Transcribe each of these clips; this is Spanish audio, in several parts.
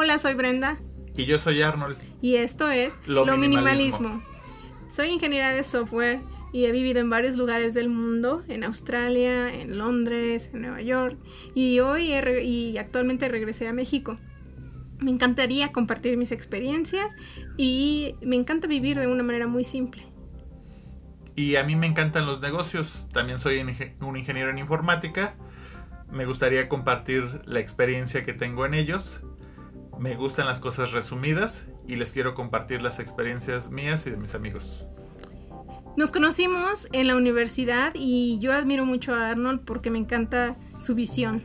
Hola, soy Brenda. Y yo soy Arnold. Y esto es Lo Lo, minimalismo. minimalismo. Soy ingeniera de software y he vivido en varios lugares del mundo, en Australia, en Londres, en Nueva York, y hoy he re- y actualmente regresé a México. Me encantaría compartir mis experiencias y me encanta vivir de una manera muy simple. Y a mí me encantan los negocios. También soy un ingeniero en informática. Me gustaría compartir la experiencia que tengo en ellos. Me gustan las cosas resumidas y les quiero compartir las experiencias mías y de mis amigos. Nos conocimos en la universidad y yo admiro mucho a Arnold porque me encanta su visión.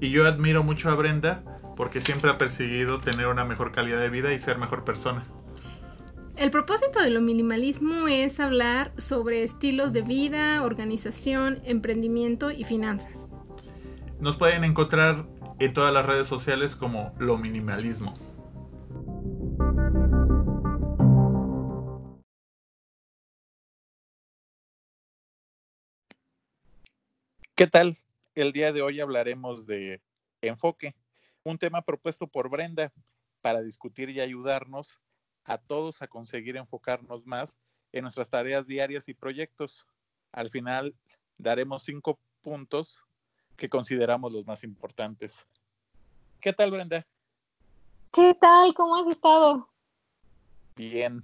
Y yo admiro mucho a Brenda porque siempre ha perseguido tener una mejor calidad de vida y ser mejor persona. El propósito de lo minimalismo es hablar sobre estilos de vida, organización, emprendimiento y finanzas. Nos pueden encontrar en todas las redes sociales como Lo Minimalismo. ¿Qué tal? El día de hoy hablaremos de enfoque, un tema propuesto por Brenda para discutir y ayudarnos a todos a conseguir enfocarnos más en nuestras tareas diarias y proyectos. Al final daremos cinco puntos que consideramos los más importantes. ¿Qué tal, Brenda? ¿Qué tal? ¿Cómo has estado? Bien,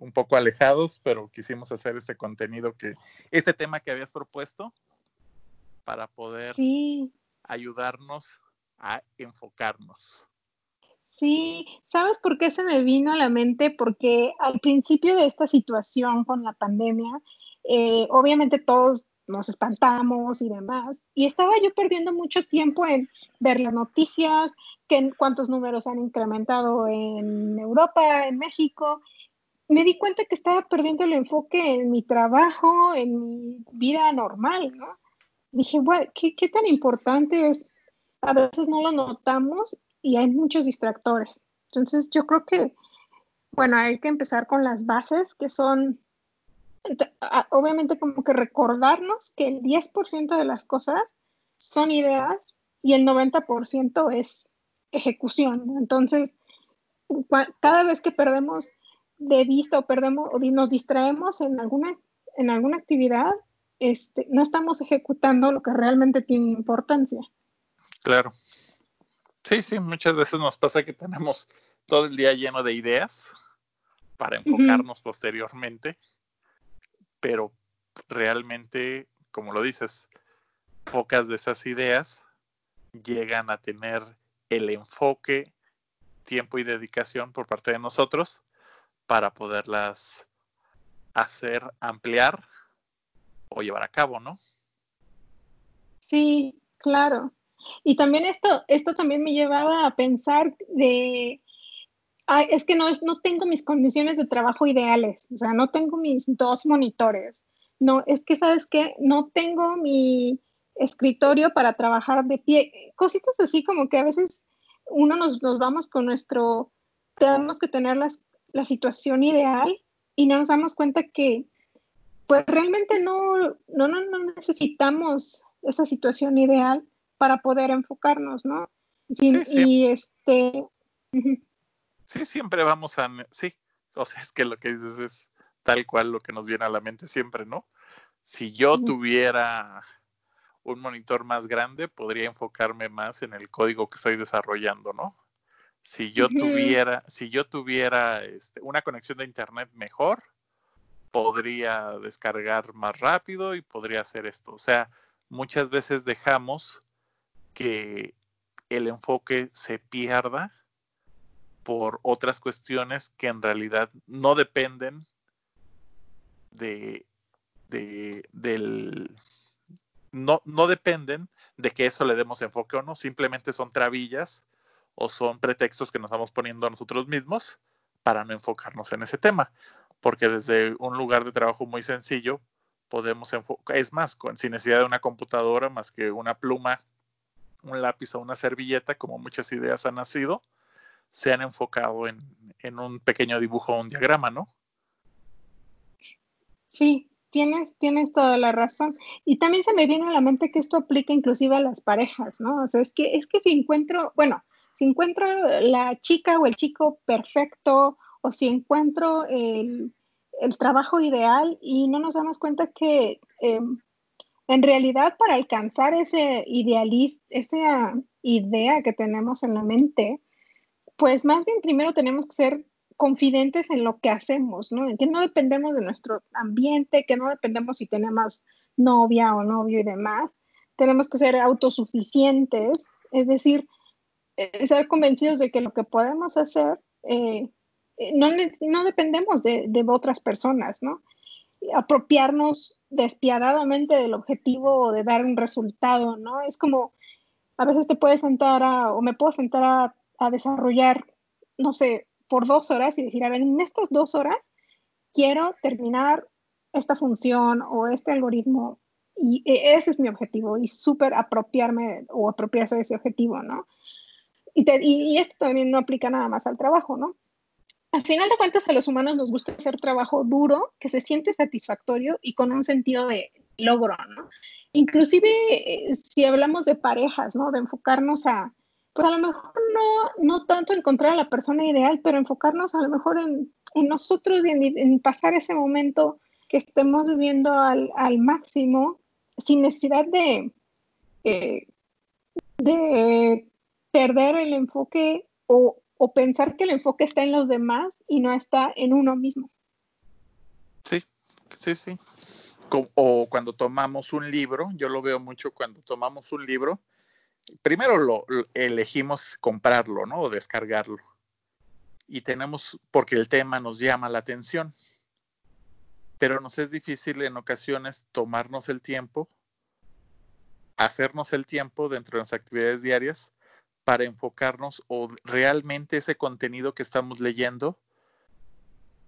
un poco alejados, pero quisimos hacer este contenido que, este tema que habías propuesto para poder Sí, ayudarnos a enfocarnos. sí. ¿Sabes por qué se me vino a la mente? Porque al principio de esta situación con la pandemia, eh, obviamente todos nos espantamos y demás, y estaba yo perdiendo mucho tiempo en ver las noticias, que, cuántos números han incrementado en Europa, en México. Me di cuenta que estaba perdiendo el enfoque en mi trabajo, en mi vida normal, ¿no? Dije, bueno, ¿qué, qué tan importante es? A veces no lo notamos y hay muchos distractores. Entonces, yo creo que, bueno, hay que empezar con las bases, que son, obviamente, como que recordarnos que el 10% de las cosas son ideas y el 90% es ejecución. Entonces, cada vez que perdemos de vista o perdemos o nos distraemos en alguna, en alguna actividad, este, no estamos ejecutando lo que realmente tiene importancia. Claro. Sí, sí, muchas veces nos pasa que tenemos todo el día lleno de ideas para enfocarnos posteriormente, pero realmente, como lo dices, pocas de esas ideas llegan a tener el enfoque, tiempo y dedicación por parte de nosotros para poderlas hacer ampliar o llevar a cabo, ¿no? Sí, claro. Y también esto, esto también me llevaba a pensar de, "Ay, es que no, es, no tengo mis condiciones de trabajo ideales, o sea, no tengo mis dos monitores, no, es que, ¿sabes qué? No tengo mi escritorio para trabajar de pie, cositas así como que a veces uno nos, nos vamos con nuestro, tenemos que tener las, la situación ideal y no nos damos cuenta que pues realmente no, no, no, no necesitamos esa situación ideal para poder enfocarnos, ¿no? Sí, Sí, sí. Y este, Sí, siempre vamos a... Sí, o sea, es que lo que dices es tal cual lo que nos viene a la mente siempre, ¿no? Si yo tuviera un monitor más grande, podría enfocarme más en el código que estoy desarrollando, ¿no? Si yo tuviera, si yo tuviera este, una conexión de internet mejor, podría descargar más rápido y podría hacer esto. O sea, muchas veces dejamos que el enfoque se pierda por otras cuestiones que en realidad no dependen de, de- del no, no dependen de que eso le demos enfoque o no, simplemente son trabillas o son pretextos que nos estamos poniendo nosotros mismos para no enfocarnos en ese tema, porque desde un lugar de trabajo muy sencillo podemos enfocar, es más, con, sin necesidad de una computadora más que una pluma, un lápiz o una servilleta, como muchas ideas han nacido, se han enfocado en, en un pequeño dibujo o un diagrama, ¿no? sí, tienes, tienes toda la razón. Y también se me viene a la mente que esto aplica inclusive a las parejas, ¿no? O sea, es que, es que si encuentro, bueno, si encuentro la chica o el chico perfecto o si encuentro el, trabajo ideal y no nos damos cuenta que em, en realidad para alcanzar ese idealista, esa idea que tenemos en la mente, pues más bien primero tenemos que ser confidentes en lo que hacemos, ¿no? En que no dependemos de nuestro ambiente, que no dependemos si tenemos novia o novio y demás. Tenemos que ser autosuficientes, es decir, eh, ser convencidos de que lo que podemos hacer eh, eh, no, no, dependemos de, de, otras personas, ¿no? Apropiarnos despiadadamente del objetivo o de dar un resultado, ¿no? Es como, a veces te puedes sentar o me puedo sentar a, a desarrollar, no sé, por dos horas y decir, a ver, en estas dos horas quiero terminar esta función o este algoritmo y e, ese es mi objetivo y súper apropiarme o apropiarse de ese objetivo, ¿no? Y, esto también no aplica nada más al trabajo, ¿no? Al final de cuentas, a los humanos nos gusta hacer trabajo duro, que se siente satisfactorio y con un sentido de logro, ¿no? Inclusive eh, si hablamos de parejas, ¿no? De enfocarnos a, pues a lo mejor no, no tanto encontrar a la persona ideal, pero enfocarnos a lo mejor en, en nosotros y en, pasar ese momento que estemos viviendo al, al máximo, sin necesidad de, eh, de perder el enfoque o, o, pensar que el enfoque está en los demás y no está en uno mismo. Sí, sí, sí. O cuando tomamos un libro, yo lo veo mucho cuando tomamos un libro, primero lo, elegimos comprarlo, ¿no? O descargarlo. Y tenemos, porque el tema nos llama la atención. Pero nos es difícil en ocasiones tomarnos el tiempo, hacernos el tiempo dentro de las actividades diarias para enfocarnos o realmente ese contenido que estamos leyendo,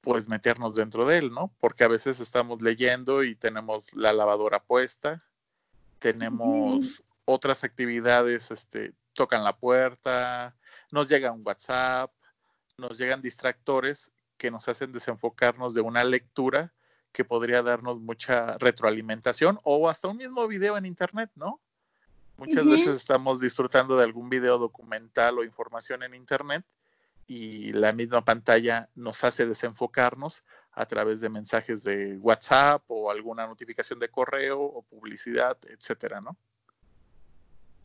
pues meternos dentro de él, ¿no? Porque a veces estamos leyendo y tenemos la lavadora puesta, tenemos otras actividades, este, tocan la puerta, nos llega un WhatsApp, nos llegan distractores que nos hacen desenfocarnos de una lectura que podría darnos mucha retroalimentación o hasta un mismo video en internet, ¿no? Muchas veces estamos disfrutando de algún video documental o información en internet y la misma pantalla nos hace desenfocarnos a través de mensajes de WhatsApp o alguna notificación de correo o publicidad, etcétera, ¿no?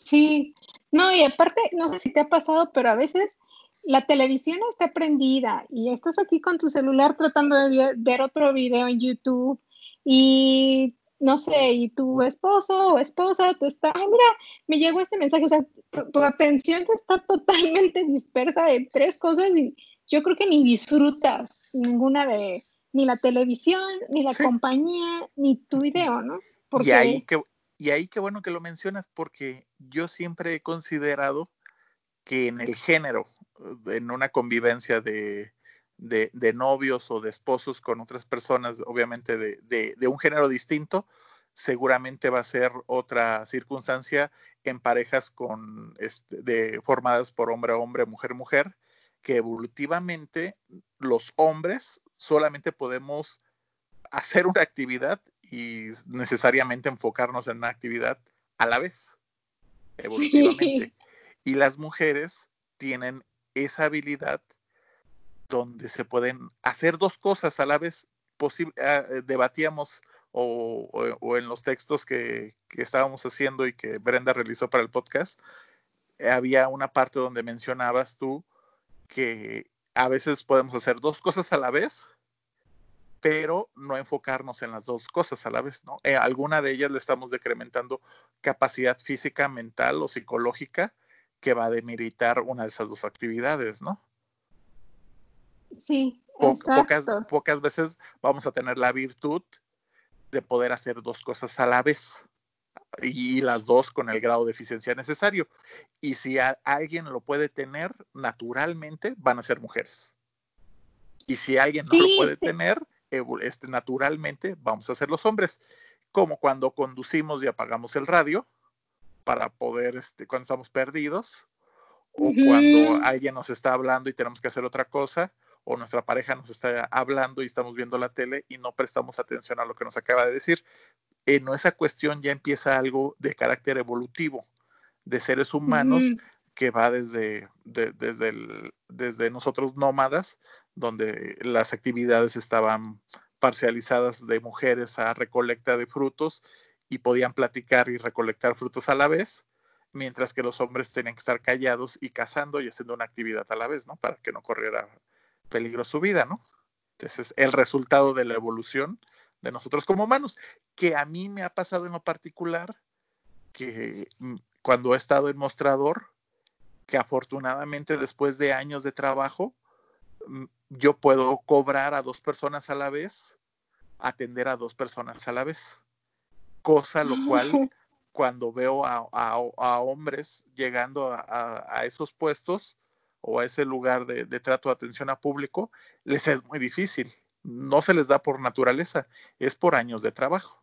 Sí, no, y aparte, no sé si te ha pasado, pero a veces la televisión está prendida y estás aquí con tu celular tratando de ver, otro video en YouTube y no sé, y tu esposo o esposa te está, ay, mira, me llegó este mensaje, o sea, tu, atención está totalmente dispersa en tres cosas y yo creo que ni disfrutas ninguna de, ni la televisión, ni la compañía, ni tu video, ¿no? Porque... Y ahí que, y ahí qué bueno que lo mencionas porque yo siempre he considerado que en el género, en una convivencia de, novios o de esposos con otras personas, obviamente de, un género distinto, seguramente va a ser otra circunstancia en parejas con este, de, formadas por hombre a hombre, mujer a mujer, que evolutivamente los hombres solamente podemos hacer una actividad y necesariamente enfocarnos en una actividad a la vez, evolutivamente. Y las mujeres tienen esa habilidad donde se pueden hacer dos cosas a la vez. Ah, eh, debatíamos o, en los textos que, que, estábamos haciendo y que Brenda realizó para el podcast, había una parte donde mencionabas tú que a veces podemos hacer dos cosas a la vez pero no enfocarnos en las dos cosas a la vez, ¿no? Eh, alguna de ellas le estamos decrementando capacidad física, mental o psicológica que va a demeritar una de esas dos actividades, ¿no? Sí, pocas, pocas veces vamos a tener la virtud de poder hacer dos cosas a la vez y las dos con el grado de eficiencia necesario. Y si alguien lo puede tener, naturalmente van a ser mujeres. Y si alguien no lo puede tener, este, naturalmente vamos a ser los hombres, como cuando conducimos y apagamos el radio para poder, este, cuando estamos perdidos, o cuando alguien nos está hablando y tenemos que hacer otra cosa, o nuestra pareja nos está hablando y estamos viendo la tele y no prestamos atención a lo que nos acaba de decir. En esa cuestión ya empieza algo de carácter evolutivo, de seres humanos que va desde, desde, desde nosotros nómadas, donde las actividades estaban parcializadas de mujeres a recolecta de frutos y podían platicar y recolectar frutos a la vez, mientras que los hombres tenían que estar callados y cazando y haciendo una actividad a la vez, ¿no? Para que no corriera peligro su vida, ¿no? Entonces, el resultado de la evolución de nosotros como humanos, que a mí me ha pasado en lo particular, que mm, cuando he estado en mostrador, que afortunadamente después de años de trabajo, mm, yo puedo cobrar a dos personas a la vez, atender a dos personas a la vez. Cosa lo cual, cuando veo a, hombres llegando a, esos puestos o a ese lugar de, de trato de atención a público, les es muy difícil. No se les da por naturaleza, es por años de trabajo.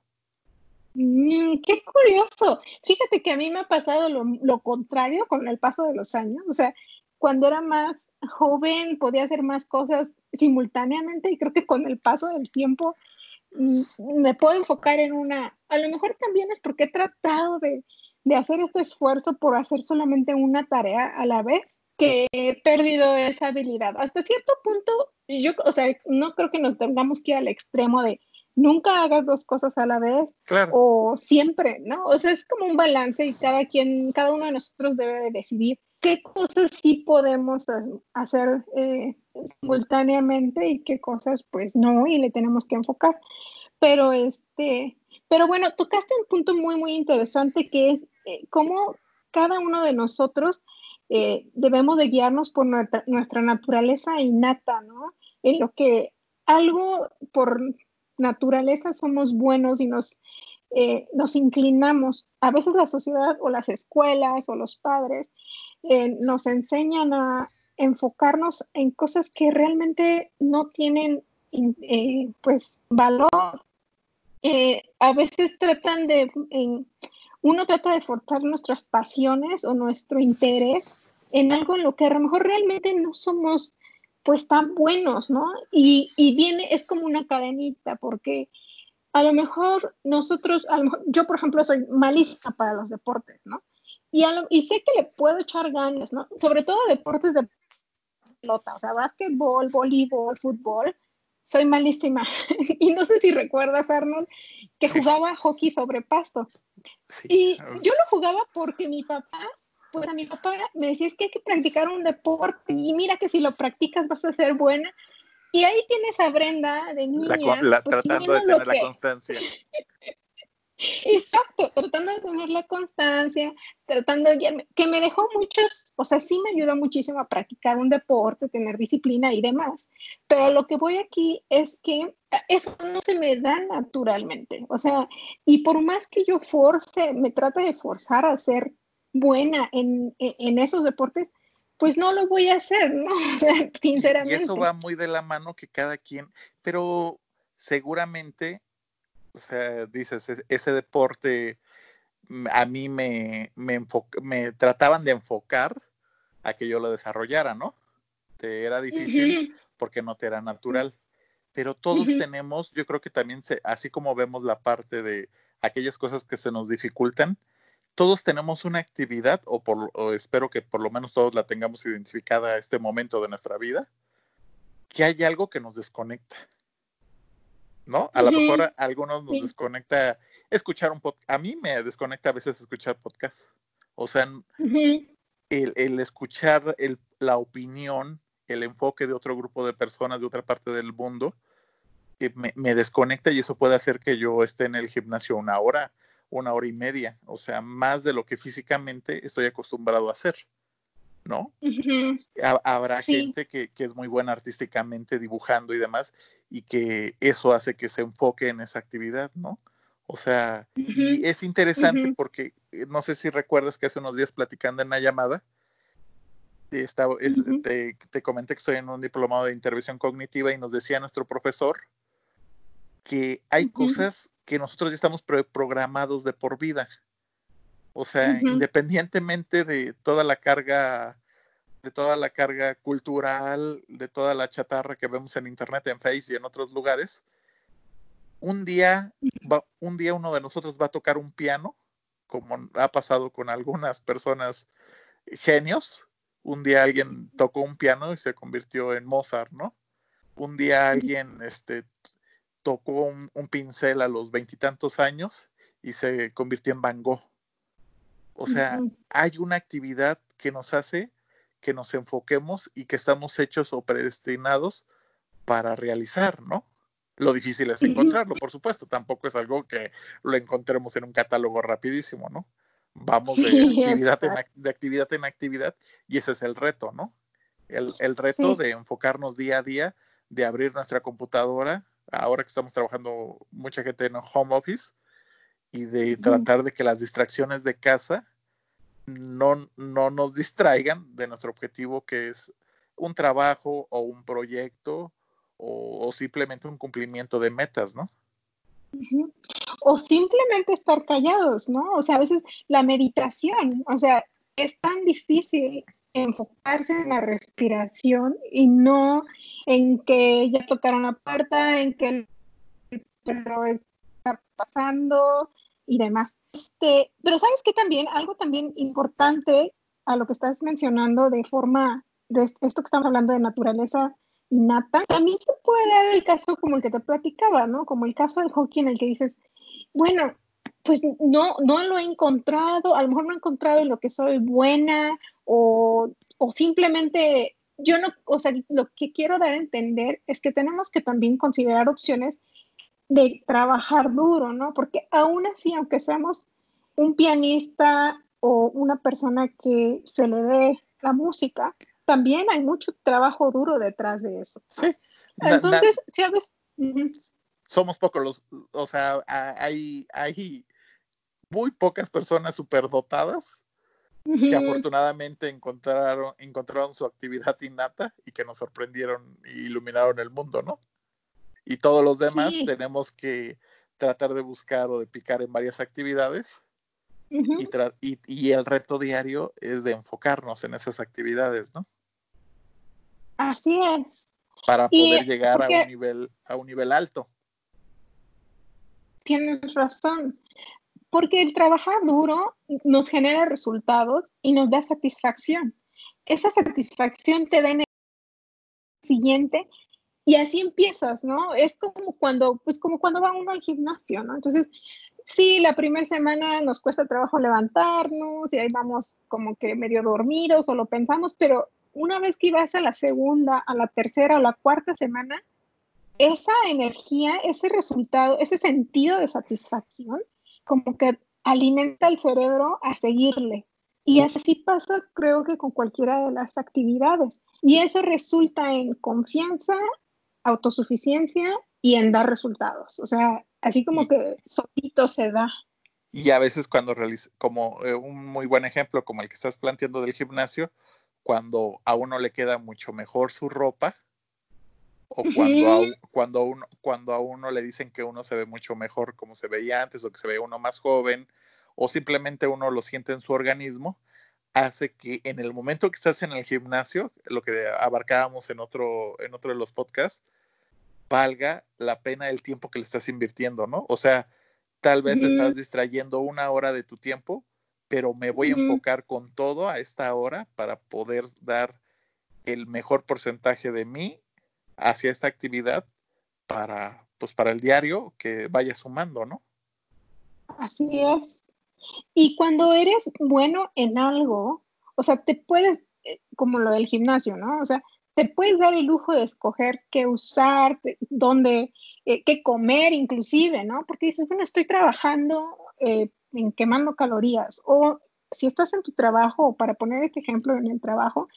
Mm, qué curioso. Fíjate que a mí me ha pasado lo, contrario con el paso de los años. O sea, cuando era más joven podía hacer más cosas simultáneamente y creo que con el paso del tiempo mm, me puedo enfocar en una, a lo mejor también es porque he tratado de, de hacer este esfuerzo por hacer solamente una tarea a la vez que he perdido esa habilidad. Hasta cierto punto, yo, o sea, no creo que nos tengamos que ir al extremo de nunca hagas dos cosas a la vez o siempre, ¿no? O sea, es como un balance y cada quien, cada uno de nosotros debe decidir qué cosas sí podemos hacer eh, simultáneamente y qué cosas pues no y le tenemos que enfocar. Pero este, pero bueno, tocaste un punto muy muy interesante que es eh, cómo cada uno de nosotros eh, debemos de guiarnos por nuestra, nuestra naturaleza innata, ¿no? En lo que algo por naturaleza somos buenos y nos, eh, nos inclinamos. A veces la sociedad o las escuelas o los padres eh, nos enseñan a enfocarnos en cosas que realmente no tienen eh, pues valor. a veces tratan de, uno trata de forzar nuestras pasiones o nuestro interés en algo en lo que a lo mejor realmente no somos pues tan buenos, ¿no? Y, viene, es como una cadenita, porque a lo mejor nosotros, yo por ejemplo soy malísima para los deportes, ¿no? Y, y sé que le puedo echar ganas, ¿no? Sobre todo deportes de pelota, o sea, básquetbol, voleibol, fútbol, soy malísima. y no sé si recuerdas, Arnold, que jugaba hockey sobre pasto. Y yo lo jugaba porque mi papá pues a mi papá me decía, es que hay que practicar un deporte y mira que si lo practicas vas a ser buena. Y ahí tienes a Brenda de niña. Pues, tratando de tener la constancia. Exacto, tratando de tener la constancia, tratando de, que me dejó muchos, o sea, sí me ayuda muchísimo a practicar un deporte, tener disciplina y demás, pero lo que voy aquí es que eso no se me da naturalmente, o sea, y por más que yo force, me trate de forzar a hacer buena en, esos deportes, pues no lo voy a hacer, ¿no? O sea, sinceramente. Y eso va muy de la mano que cada quien, pero seguramente, o sea, dices, ese deporte mm, a mí me, me, me trataban de enfocar a que yo lo desarrollara, ¿no? Te era difícil porque no te era natural. Pero todos tenemos, yo creo que también, se, así como vemos la parte de aquellas cosas que se nos dificultan, todos tenemos una actividad, o, por, espero que por lo menos todos la tengamos identificada a este momento de nuestra vida, que hay algo que nos desconecta. ¿No? A lo mejor a algunos nos desconecta escuchar un podcast. A mí me desconecta a veces escuchar podcast. O sea, el, escuchar la opinión, el enfoque de otro grupo de personas de otra parte del mundo, eh, me, me, desconecta y eso puede hacer que yo esté en el gimnasio una hora una hora y media, o sea, más de lo que físicamente estoy acostumbrado a hacer, ¿no? Habrá gente que, es muy buena artísticamente dibujando y demás, y que eso hace que se enfoque en esa actividad, ¿no? O sea, y es interesante porque eh, no sé si recuerdas que hace unos días platicando en la llamada, estaba, te, te, comenté que estoy en un diplomado de intervención cognitiva y nos decía nuestro profesor que hay cosas que nosotros ya estamos programados de por vida. O sea, independientemente de toda la carga, de toda la carga cultural, de toda la chatarra que vemos en internet, en Face y en otros lugares, un día, un día uno de nosotros va a tocar un piano, como ha pasado con algunas personas genios. Un día alguien tocó un piano y se convirtió en Mozart, ¿no? Un día alguien este, tocó un, pincel a los veintitantos años y se convirtió en Van Gogh. O sea, hay una actividad que nos hace que nos enfoquemos y que estamos hechos o predestinados para realizar, ¿no? Lo difícil es encontrarlo, por supuesto. Tampoco es algo que lo encontremos en un catálogo rapidísimo, ¿no? Vamos de, actividad, en, de actividad en actividad y ese es el reto, ¿no? El, reto de enfocarnos día a día, de abrir nuestra computadora, ahora que estamos trabajando mucha gente en home office, y de tratar de que las distracciones de casa no, no nos distraigan de nuestro objetivo que es un trabajo o un proyecto o, simplemente un cumplimiento de metas, ¿no? O simplemente estar callados, ¿no? O sea, a veces la meditación, o sea, es tan difícil enfocarse en la respiración y no en que ya tocaron la puerta, en que el perro está pasando y demás. Este, pero sabes que también, algo también importante a lo que estás mencionando de forma, de esto que estamos hablando de naturaleza innata, también se puede dar el caso como el que te platicaba, ¿no? Como el caso del hockey en el que dices, bueno, pues no, no lo he encontrado, a lo mejor no he encontrado en lo que soy buena o, o simplemente yo no, o sea, lo que quiero dar a entender es que tenemos que también considerar opciones de trabajar duro, ¿no? Porque aún así, aunque seamos un pianista o una persona que se le dé la música, también hay mucho trabajo duro detrás de eso. Sí. Entonces, ¿sabes? Somos pocos los, o sea, hay, hay muy pocas personas superdotadas que afortunadamente encontraron, encontraron su actividad innata y que nos sorprendieron e iluminaron el mundo, ¿no? Y todos los demás tenemos que tratar de buscar o de picar en varias actividades y, y, el reto diario es de enfocarnos en esas actividades, ¿no? Así es. Para poder llegar a un nivel, a un nivel alto. Tienes razón. Porque el trabajar duro nos genera resultados y nos da satisfacción. Esa satisfacción te da en el siguiente y así empiezas, ¿no? Es como cuando, pues como cuando va uno al gimnasio, ¿no? Entonces, sí, la primera semana nos cuesta trabajo levantarnos y ahí vamos como que medio dormidos o lo pensamos, pero una vez que vas a la segunda, a la tercera o la cuarta semana, esa energía, ese resultado, ese sentido de satisfacción, como que alimenta el cerebro a seguirle. Y así pasa, creo que con cualquiera de las actividades. Y eso resulta en confianza, autosuficiencia y en dar resultados. O sea, así como que solito se da. Y a veces cuando realiza, como eh, un muy buen ejemplo, como el que estás planteando del gimnasio, cuando a uno le queda mucho mejor su ropa o cuando, a, cuando, uno, cuando a uno le dicen que uno se ve mucho mejor como se veía antes o que se ve uno más joven o simplemente uno lo siente en su organismo, hace que en el momento que estás en el gimnasio, lo que abarcábamos en otro, en otro de los podcasts, valga la pena el tiempo que le estás invirtiendo, ¿no? O sea, tal vez estás distrayendo una hora de tu tiempo pero me voy a enfocar con todo a esta hora para poder dar el mejor porcentaje de mí hacia esta actividad para, pues para el diario que vaya sumando, ¿no? Así es. Y cuando eres bueno en algo, o sea, te puedes, eh, como lo del gimnasio, ¿no? O sea, te puedes dar el lujo de escoger qué usar, dónde, eh, qué comer inclusive, ¿no? Porque dices, bueno, estoy trabajando eh, en quemando calorías. O si estás en tu trabajo, o para poner este ejemplo en el trabajo,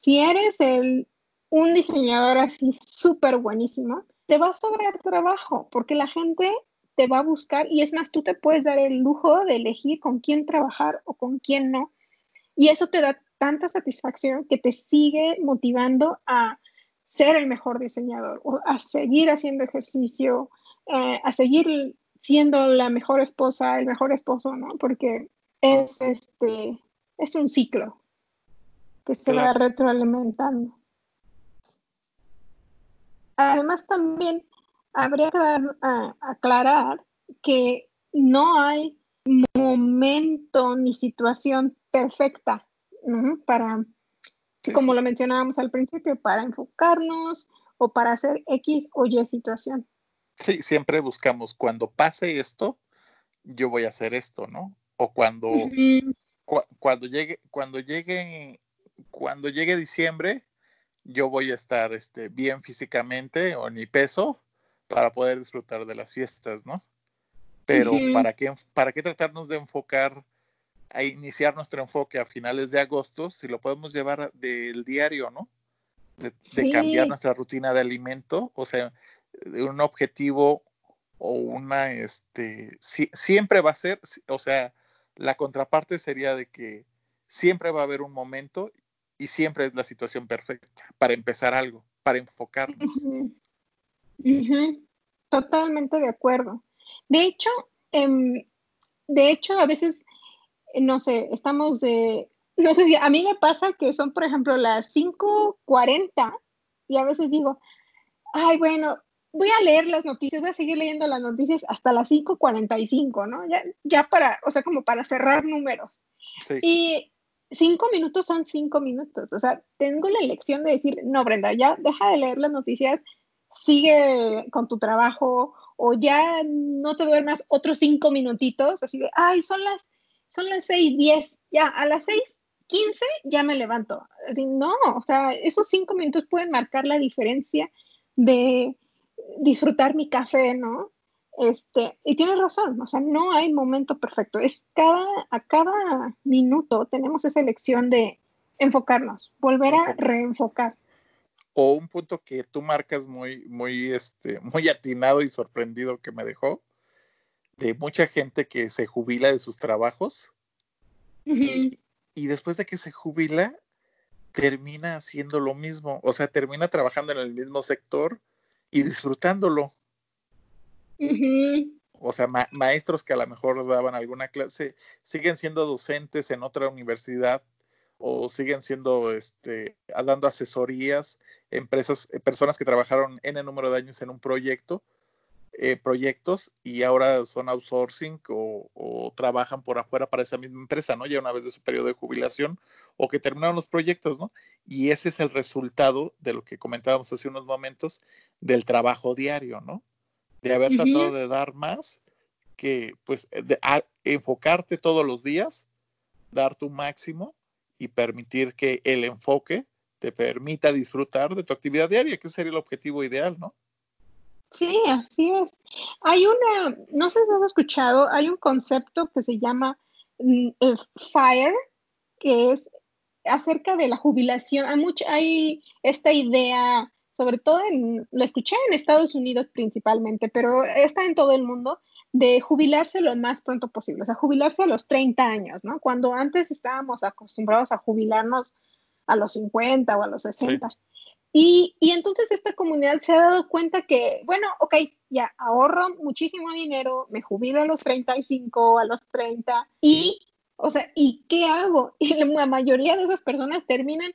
si eres el, un diseñador así súper buenísimo, te va a sobrar trabajo porque la gente te va a buscar y es más, tú te puedes dar el lujo de elegir con quién trabajar o con quién no. Y eso te da tanta satisfacción que te sigue motivando a ser el mejor diseñador o a seguir haciendo ejercicio, eh, a seguir siendo la mejor esposa, el mejor esposo, ¿no? Porque es este, es un ciclo que se va retroalimentando. Además, también habría que aclarar que no hay momento ni situación perfecta ¿no? Para, como lo mencionábamos al principio, para enfocarnos o para hacer X o Y situación. Sí, siempre buscamos cuando pase esto, yo voy a hacer esto, ¿no? O cuando, cuando llegue, cuando llegue, cuando llegue diciembre, yo voy a estar este, bien físicamente o ni peso para poder disfrutar de las fiestas, ¿no? Pero ¿para, qué, ¿para qué tratarnos de enfocar, a iniciar nuestro enfoque a finales de agosto si lo podemos llevar del diario, ¿no? De, cambiar nuestra rutina de alimento, o sea, de un objetivo o una, este, siempre va a ser, o sea, la contraparte sería de que siempre va a haber un momento y siempre es la situación perfecta para empezar algo, para enfocarnos. Totalmente de acuerdo. De hecho, em, de hecho, a veces, no sé, estamos de, no sé si a mí me pasa que son, por ejemplo, las 5.40 y a veces digo, ay, bueno, voy a leer las noticias, voy a seguir leyendo las noticias hasta las 5.45, ¿no? Ya, ya para, o sea, como para cerrar números. Y cinco minutos son cinco minutos. O sea, tengo la elección de decir, no, Brenda, ya deja de leer las noticias, sigue con tu trabajo o ya no te duermas otros cinco minutitos, así de, ay, son las, son las seis, diez, ya, a las seis, quince, ya me levanto. Así, no, o sea, esos cinco minutos pueden marcar la diferencia de disfrutar mi café, ¿no? Este, y tienes razón, o sea, no hay momento perfecto. Es cada, a cada minuto tenemos esa elección de enfocarnos, volver a reenfocar. O un punto que tú marcas muy, muy, este, muy atinado y sorprendido que me dejó, de mucha gente que se jubila de sus trabajos y, y después de que se jubila, termina haciendo lo mismo, o sea, termina trabajando en el mismo sector y disfrutándolo. O sea, maestros que a lo mejor daban alguna clase, siguen siendo docentes en otra universidad o siguen siendo, este, dando asesorías, empresas, eh, personas que trabajaron en el número de años en un proyecto, eh, proyectos y ahora son outsourcing o, o, trabajan por afuera para esa misma empresa, ¿no? Ya una vez de su periodo de jubilación o que terminaron los proyectos, ¿no? Y ese es el resultado de lo que comentábamos hace unos momentos del trabajo diario, ¿no? De haber tratado de dar más que pues de, enfocarte todos los días, dar tu máximo y permitir que el enfoque te permita disfrutar de tu actividad diaria, que sería el objetivo ideal, ¿no? Sí, así es. Hay una, no sé si has escuchado, hay un concepto que se llama mm, eh, FIRE, que es acerca de la jubilación. Hay, mucha, hay esta idea sobre todo en, lo escuché en Estados Unidos principalmente, pero está en todo el mundo, de jubilarse lo más pronto posible, o sea, jubilarse a los 30 años, ¿no? Cuando antes estábamos acostumbrados a jubilarnos a los 50 o a los 60. Y, y, entonces esta comunidad se ha dado cuenta que, bueno, ok, ya ahorro muchísimo dinero, me jubilo a los 35, a los 30, y, o sea, ¿y qué hago? Y la mayoría de esas personas terminan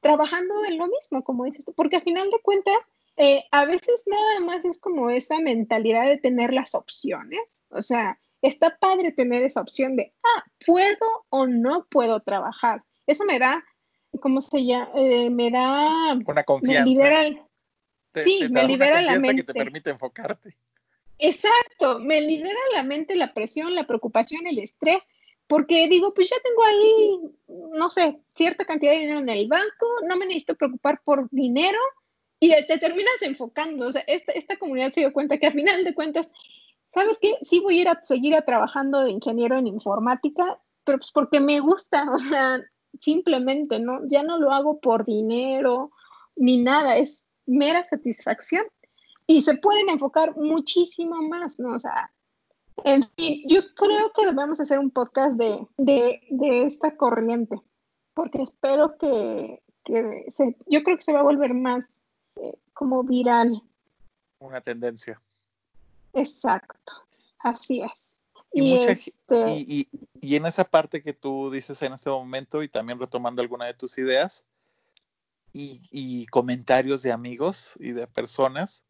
trabajando en lo mismo, como dices tú, porque a final de cuentas, eh, a veces nada más es como esa mentalidad de tener las opciones, o sea, está padre tener esa opción de, ah, puedo o no puedo trabajar. Eso me da, ¿cómo se llama? Eh, me da... Una confianza. Me libera, sí, me libera la mente. que te permite enfocarte. Exacto, me libera la mente la presión, la preocupación, el estrés, porque digo, pues ya tengo ahí, no sé, cierta cantidad de dinero en el banco, no me necesito preocupar por dinero y te terminas enfocando. O sea, esta, esta comunidad se dio cuenta que a final de cuentas, ¿sabes qué? Sí voy a ir a seguir a trabajando de ingeniero en informática, pero pues porque me gusta, o sea, simplemente, ¿no? Ya no lo hago por dinero ni nada, es mera satisfacción. Y se pueden enfocar muchísimo más, ¿no? O sea, en fin, yo creo que debemos hacer un podcast de, esta corriente, porque espero que, se, yo creo que se va a volver más eh, como viral. Una tendencia. Exacto, así es. Este y, y, en esa parte que tú dices en este momento y también retomando alguna de tus ideas y, y comentarios de amigos y de personas,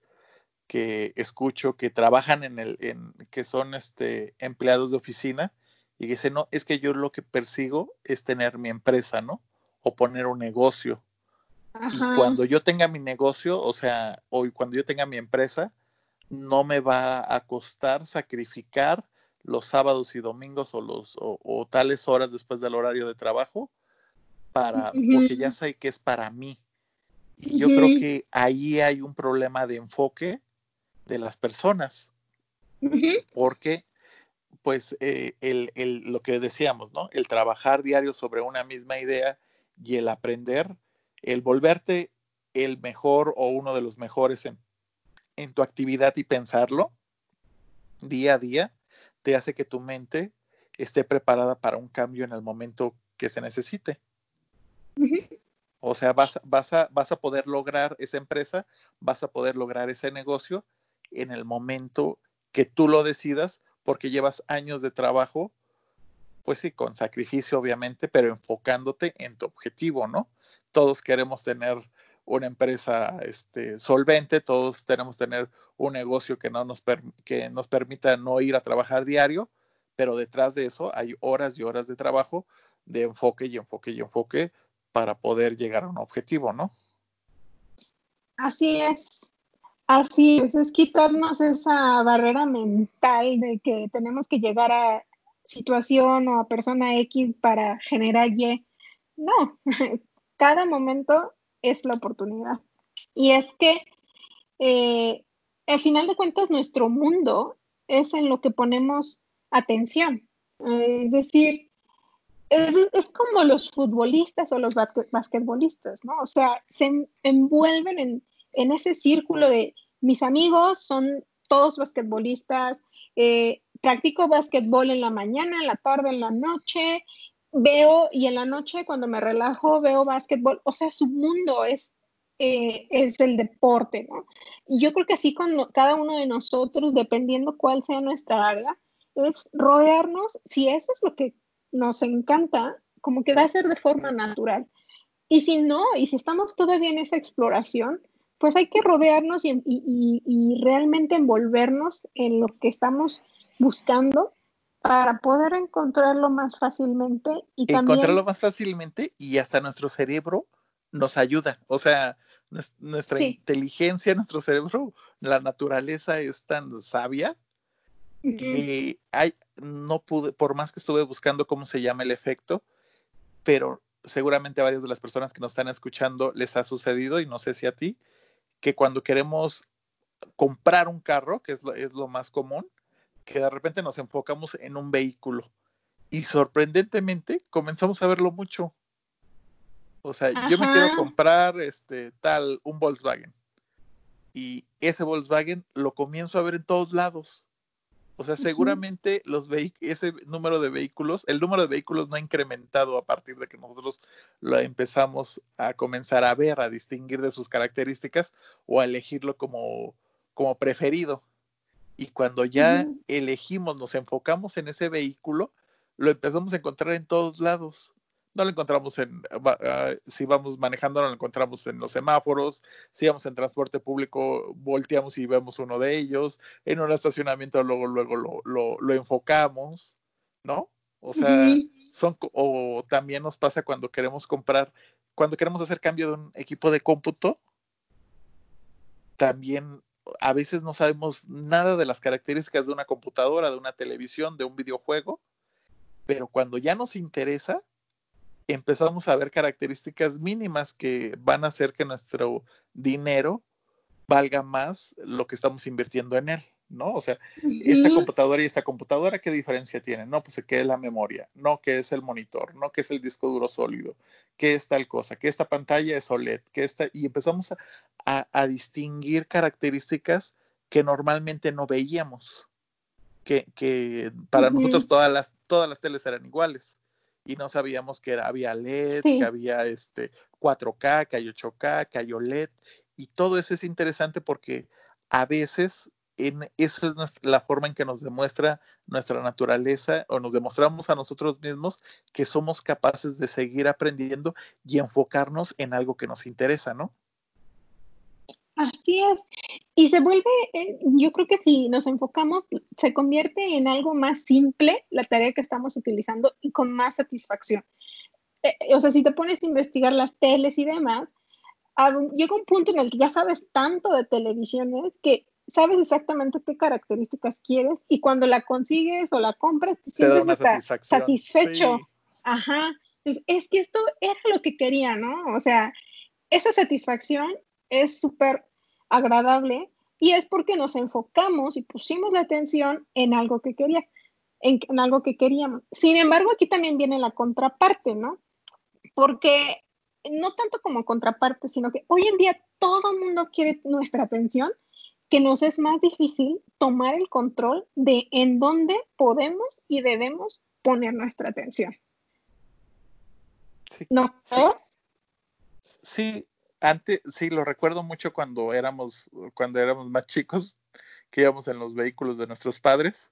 que escucho que trabajan en el, en, que son este, empleados de oficina y dice, no, es que yo lo que persigo es tener mi empresa, ¿no? O poner un negocio. Y cuando yo tenga mi negocio, o sea, o cuando yo tenga mi empresa, no me va a costar sacrificar los sábados y domingos o los o, tales horas después del horario de trabajo para porque ya sé que es para mí. Y yo creo que ahí hay un problema de enfoque de las personas. Porque pues eh, el, el, lo que decíamos, ¿no? El trabajar diario sobre una misma idea y el aprender, el volverte el mejor o uno de los mejores en, en tu actividad y pensarlo día a día, te hace que tu mente esté preparada para un cambio en el momento que se necesite. O sea, vas, vas, a, vas a poder lograr esa empresa, vas a poder lograr ese negocio en el momento que tú lo decidas, porque llevas años de trabajo, pues sí, con sacrificio obviamente, pero enfocándote en tu objetivo, ¿no? Todos queremos tener una empresa este, solvente, todos tenemos tener un negocio que, no nos, que nos permita no ir a trabajar diario, pero detrás de eso hay horas y horas de trabajo, de enfoque y enfoque y enfoque para poder llegar a un objetivo, ¿no? Así es, así es, es quitarnos esa barrera mental de que tenemos que llegar a situación o a persona X para generar Y. No, cada momento es la oportunidad. Y es que eh, al final de cuentas nuestro mundo es en lo que ponemos atención. Es decir, es, como los futbolistas o los basquetbolistas, ¿no? O sea, se envuelven en, en ese círculo de mis amigos son todos basquetbolistas, eh, practico basquetbol en la mañana, en la tarde, en la noche, veo y en la noche cuando me relajo veo básquetbol, o sea, su mundo es, eh, es el deporte, ¿no? Y yo creo que así con cada uno de nosotros, dependiendo cuál sea nuestra área, es rodearnos, si eso es lo que nos encanta, como que va a ser de forma natural. Y si no, y si estamos todavía en esa exploración, pues hay que rodearnos y, y, y realmente envolvernos en lo que estamos buscando para poder encontrarlo más fácilmente y encontrarlo más fácilmente y hasta nuestro cerebro nos ayuda. O sea, nuestra inteligencia, nuestro cerebro, la naturaleza es tan sabia que hay, no pude, por más que estuve buscando cómo se llama el efecto, pero seguramente a varias de las personas que nos están escuchando les ha sucedido, y no sé si a ti, que cuando queremos comprar un carro, que es lo, es lo más común, que de repente nos enfocamos en un vehículo y sorprendentemente comenzamos a verlo mucho. O sea, yo me quiero comprar este tal un Volkswagen y ese Volkswagen lo comienzo a ver en todos lados. O sea, seguramente los ese número de vehículos, el número de vehículos no ha incrementado a partir de que nosotros lo empezamos a comenzar a ver, a distinguir de sus características o a elegirlo como, como preferido. Y cuando ya elegimos, nos enfocamos en ese vehículo, lo empezamos a encontrar en todos lados. No lo encontramos en, ah, si vamos manejando, no lo encontramos en los semáforos, si vamos en transporte público, volteamos y vemos uno de ellos, en un estacionamiento luego, luego lo, lo, enfocamos, ¿no? O sea, son, o también nos pasa cuando queremos comprar, cuando queremos hacer cambio de un equipo de cómputo, también a veces no sabemos nada de las características de una computadora, de una televisión, de un videojuego, pero cuando ya nos interesa, empezamos a ver características mínimas que van a hacer que nuestro dinero valga más lo que estamos invirtiendo en él, ¿no? O sea, esta computadora y esta computadora, ¿qué diferencia tienen? No, pues que es la memoria, no que es el monitor, no que es el disco duro sólido, que es tal cosa, que esta pantalla es OLED, que esta, y empezamos a, distinguir características que normalmente no veíamos, que, para nosotros todas las, todas las teles eran iguales y no sabíamos que era, había LED, que había este 4K, que hay 8K, que hay OLED y todo eso es interesante porque a veces en, eso es la forma en que nos demuestra nuestra naturaleza o nos demostramos a nosotros mismos que somos capaces de seguir aprendiendo y enfocarnos en algo que nos interesa, ¿no? Así es. y se vuelve, eh, yo creo que si nos enfocamos, se convierte en algo más simple la tarea que estamos utilizando y con más satisfacción. Eh, o sea, si te pones a investigar las teles y demás, llega un punto en el que ya sabes tanto de televisiones que sabes exactamente qué características quieres y cuando la consigues o la compras, te sientes satisfecho. Ajá. es que esto era lo que quería, ¿no? O sea, esa satisfacción es súper agradable y es porque nos enfocamos y pusimos la atención en algo que quería, en, en algo que queríamos. Sin embargo, aquí también viene la contraparte, ¿no? Porque no tanto como contraparte, sino que hoy en día todo el mundo quiere nuestra atención, que nos es más difícil tomar el control de en dónde podemos y debemos poner nuestra atención. Sí, ¿No? Sí, antes, sí, lo recuerdo mucho cuando éramos, cuando éramos más chicos, que íbamos en los vehículos de nuestros padres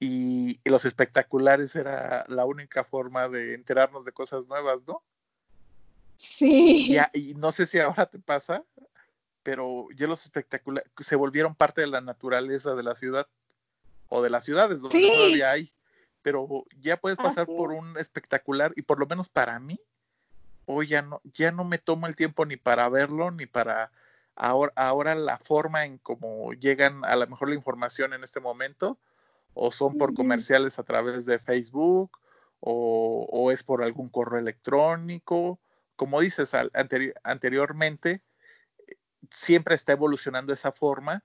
y los espectaculares era la única forma de enterarnos de cosas nuevas, ¿no? Sí. Y, no sé si ahora te pasa, pero ya los espectaculares se volvieron parte de la naturaleza de la ciudad o de las ciudades donde todavía hay. Pero ya puedes pasar por un espectacular y por lo menos para mí, hoy ya no, ya no me tomo el tiempo ni para verlo ni para ahora, ahora la forma en cómo llegan a lo mejor la información en este momento o son por comerciales a través de Facebook o, o es por algún correo electrónico. Como dices anteriormente, siempre está evolucionando esa forma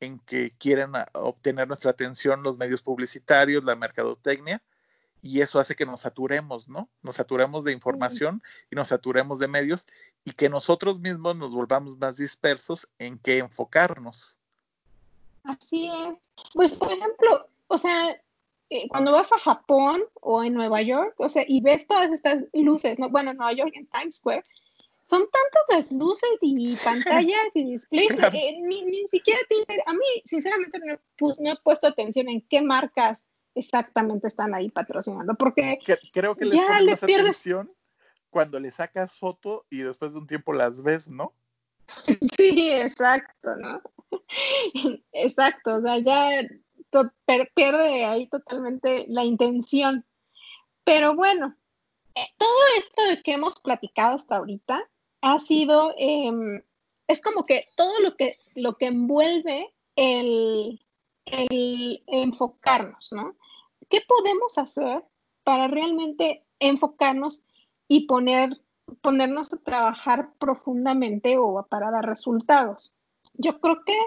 en que quieren obtener nuestra atención los medios publicitarios, la mercadotecnia, y eso hace que nos saturemos, ¿no? Nos saturemos de información y nos saturemos de medios y que nosotros mismos nos volvamos más dispersos en qué enfocarnos. Así es. Pues, por ejemplo, o sea, eh, cuando vas a Japón o en Nueva York, o sea, y ves todas estas luces, ¿no? Bueno, en Nueva York, en Times Square, son tantas las luces y pantallas y displays que ni, ni, siquiera a mí, sinceramente, no, pues, no he puesto atención en qué marcas exactamente están ahí patrocinando, porque creo que les ya les pierdes... atención cuando le sacas foto y después de un tiempo las ves, ¿no? Sí, exacto, ¿no? Exacto, o sea, ya pierde ahí totalmente la intención. Pero bueno, eh, todo esto de que hemos platicado hasta ahorita ha sido, em, es como que todo lo que, lo que envuelve el, el enfocarnos, ¿no? ¿Qué podemos hacer para realmente enfocarnos y poner, ponernos a trabajar profundamente o para dar resultados? Yo creo que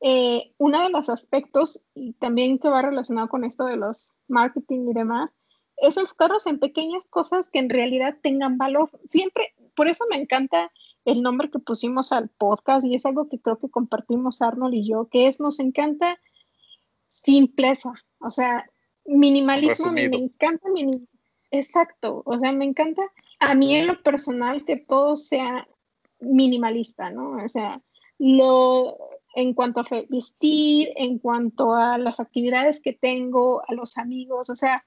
eh, uno de los aspectos, y también que va relacionado con esto de los marketing y demás, es enfocarnos en pequeñas cosas que en realidad tengan valor. Siempre, por eso me encanta el nombre que pusimos al podcast y es algo que creo que compartimos Arnold y yo, que es nos encanta simpleza, o sea, minimalismo, a mí me encanta Exacto, o sea, me encanta a mí en lo personal que todo sea minimalista, ¿no? O sea, lo, en cuanto a vestir, en cuanto a las actividades que tengo, a los amigos, o sea,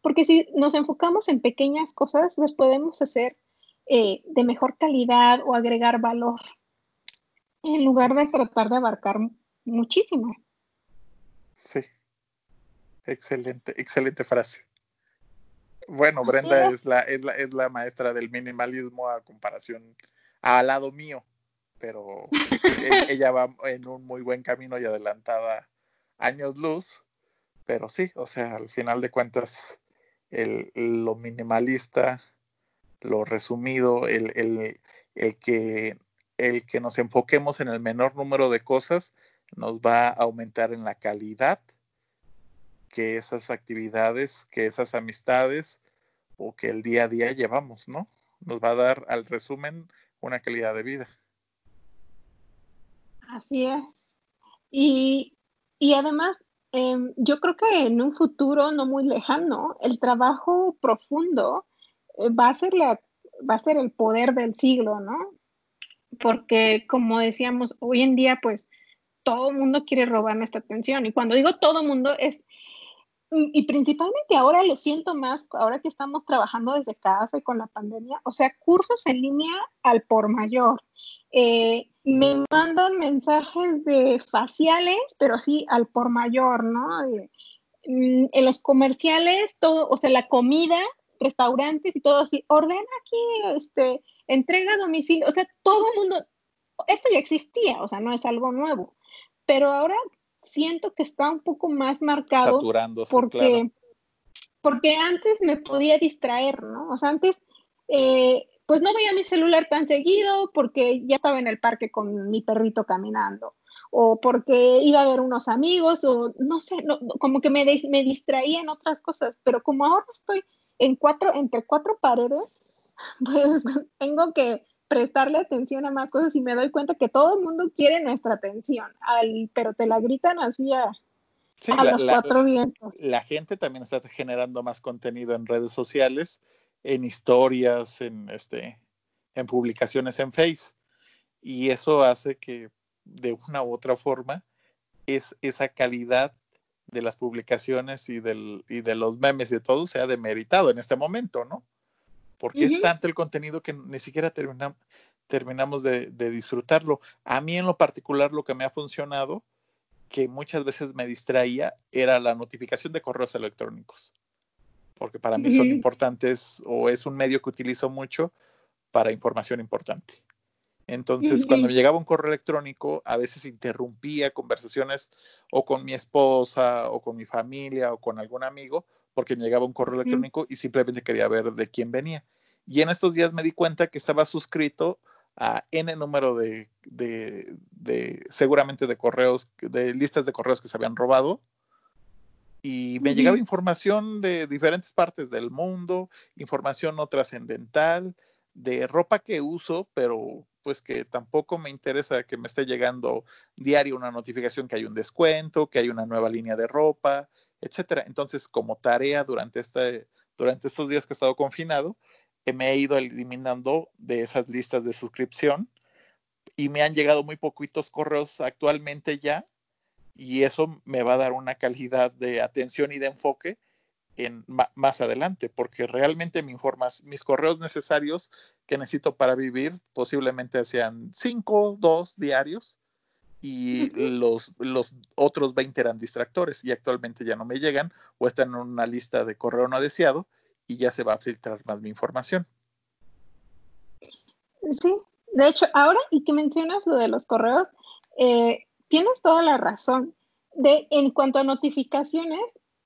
porque si nos enfocamos en pequeñas cosas, las podemos hacer eh, de mejor calidad o agregar valor, en lugar de tratar de abarcar muchísimo. Sí, excelente, excelente frase. Bueno, Brenda es la, es la, es la maestra del minimalismo a comparación al lado mío pero e, ella va en un muy buen camino y adelantada años luz, pero sí, o sea, al final de cuentas, el, lo minimalista, lo resumido, el, el, el, que, el que nos enfoquemos en el menor número de cosas nos va a aumentar en la calidad que esas actividades, que esas amistades o que el día a día llevamos, ¿no? Nos va a dar al resumen una calidad de vida. Así es. Y, además, em, yo creo que en un futuro no muy lejano, el trabajo profundo eh, va, a ser la, va a ser el poder del siglo, ¿no? Porque, como decíamos, hoy en día, pues, todo el mundo quiere robar nuestra atención. Y cuando digo todo el mundo, es y principalmente ahora lo siento más, ahora que estamos trabajando desde casa y con la pandemia, o sea, cursos en línea al por mayor. Eh, me mandan mensajes de faciales, pero sí al por mayor, ¿no? Mm, en los comerciales, todo, o sea, la comida, restaurantes y todo así, ordena aquí, este, entrega a domicilio, o sea, todo el mundo, esto ya existía, o sea, no es algo nuevo, pero ahora siento que está un poco más marcado porque, porque antes me podía distraer, ¿no? O sea, antes eh, pues no veía mi celular tan seguido porque ya estaba en el parque con mi perrito caminando o porque iba a ver unos amigos o no sé, como que me, me distraía en otras cosas, pero como ahora estoy en cuatro, entre cuatro paredes, pues tengo que prestarle atención a más cosas y me doy cuenta que todo el mundo quiere nuestra atención, al, pero te la gritan así a, los cuatro vientos. La gente también está generando más contenido en redes sociales, en historias, en, este, en publicaciones en Face. Y eso hace que de una u otra forma es esa calidad de las publicaciones y, del, y de los memes y de todo sea demeritado en este momento, ¿no? Porque es tanto el contenido que ni siquiera terminamos de, disfrutarlo. A mí en lo particular lo que me ha funcionado, que muchas veces me distraía, era la notificación de correos electrónicos, porque para mí son importantes o es un medio que utilizo mucho para información importante. Entonces, cuando me llegaba un correo electrónico, a veces interrumpía conversaciones o con mi esposa o con mi familia o con algún amigo porque me llegaba un correo electrónico y simplemente quería ver de quién venía. Y en estos días me di cuenta que estaba suscrito a N número de, seguramente de correos, de listas de correos que se habían robado. Y me llegaba información de diferentes partes del mundo, información no trascendental, de ropa que uso, pero pues que tampoco me interesa que me esté llegando diario una notificación que hay un descuento, que hay una nueva línea de ropa, etcétera. Entonces, como tarea durante, este, durante estos días que he estado confinado, me he ido eliminando de esas listas de suscripción y me han llegado muy poquitos correos actualmente ya y eso me va a dar una calidad de atención y de enfoque en, más adelante, porque realmente me informas, mis correos necesarios que necesito para vivir posiblemente sean cinco, dos diarios, y los, los otros 20 eran distractores y actualmente ya no me llegan o están en una lista de correo no deseado y ya se va a filtrar más mi información. Sí, de hecho, ahora y que mencionas lo de los correos, eh, tienes toda la razón. De, en cuanto a notificaciones,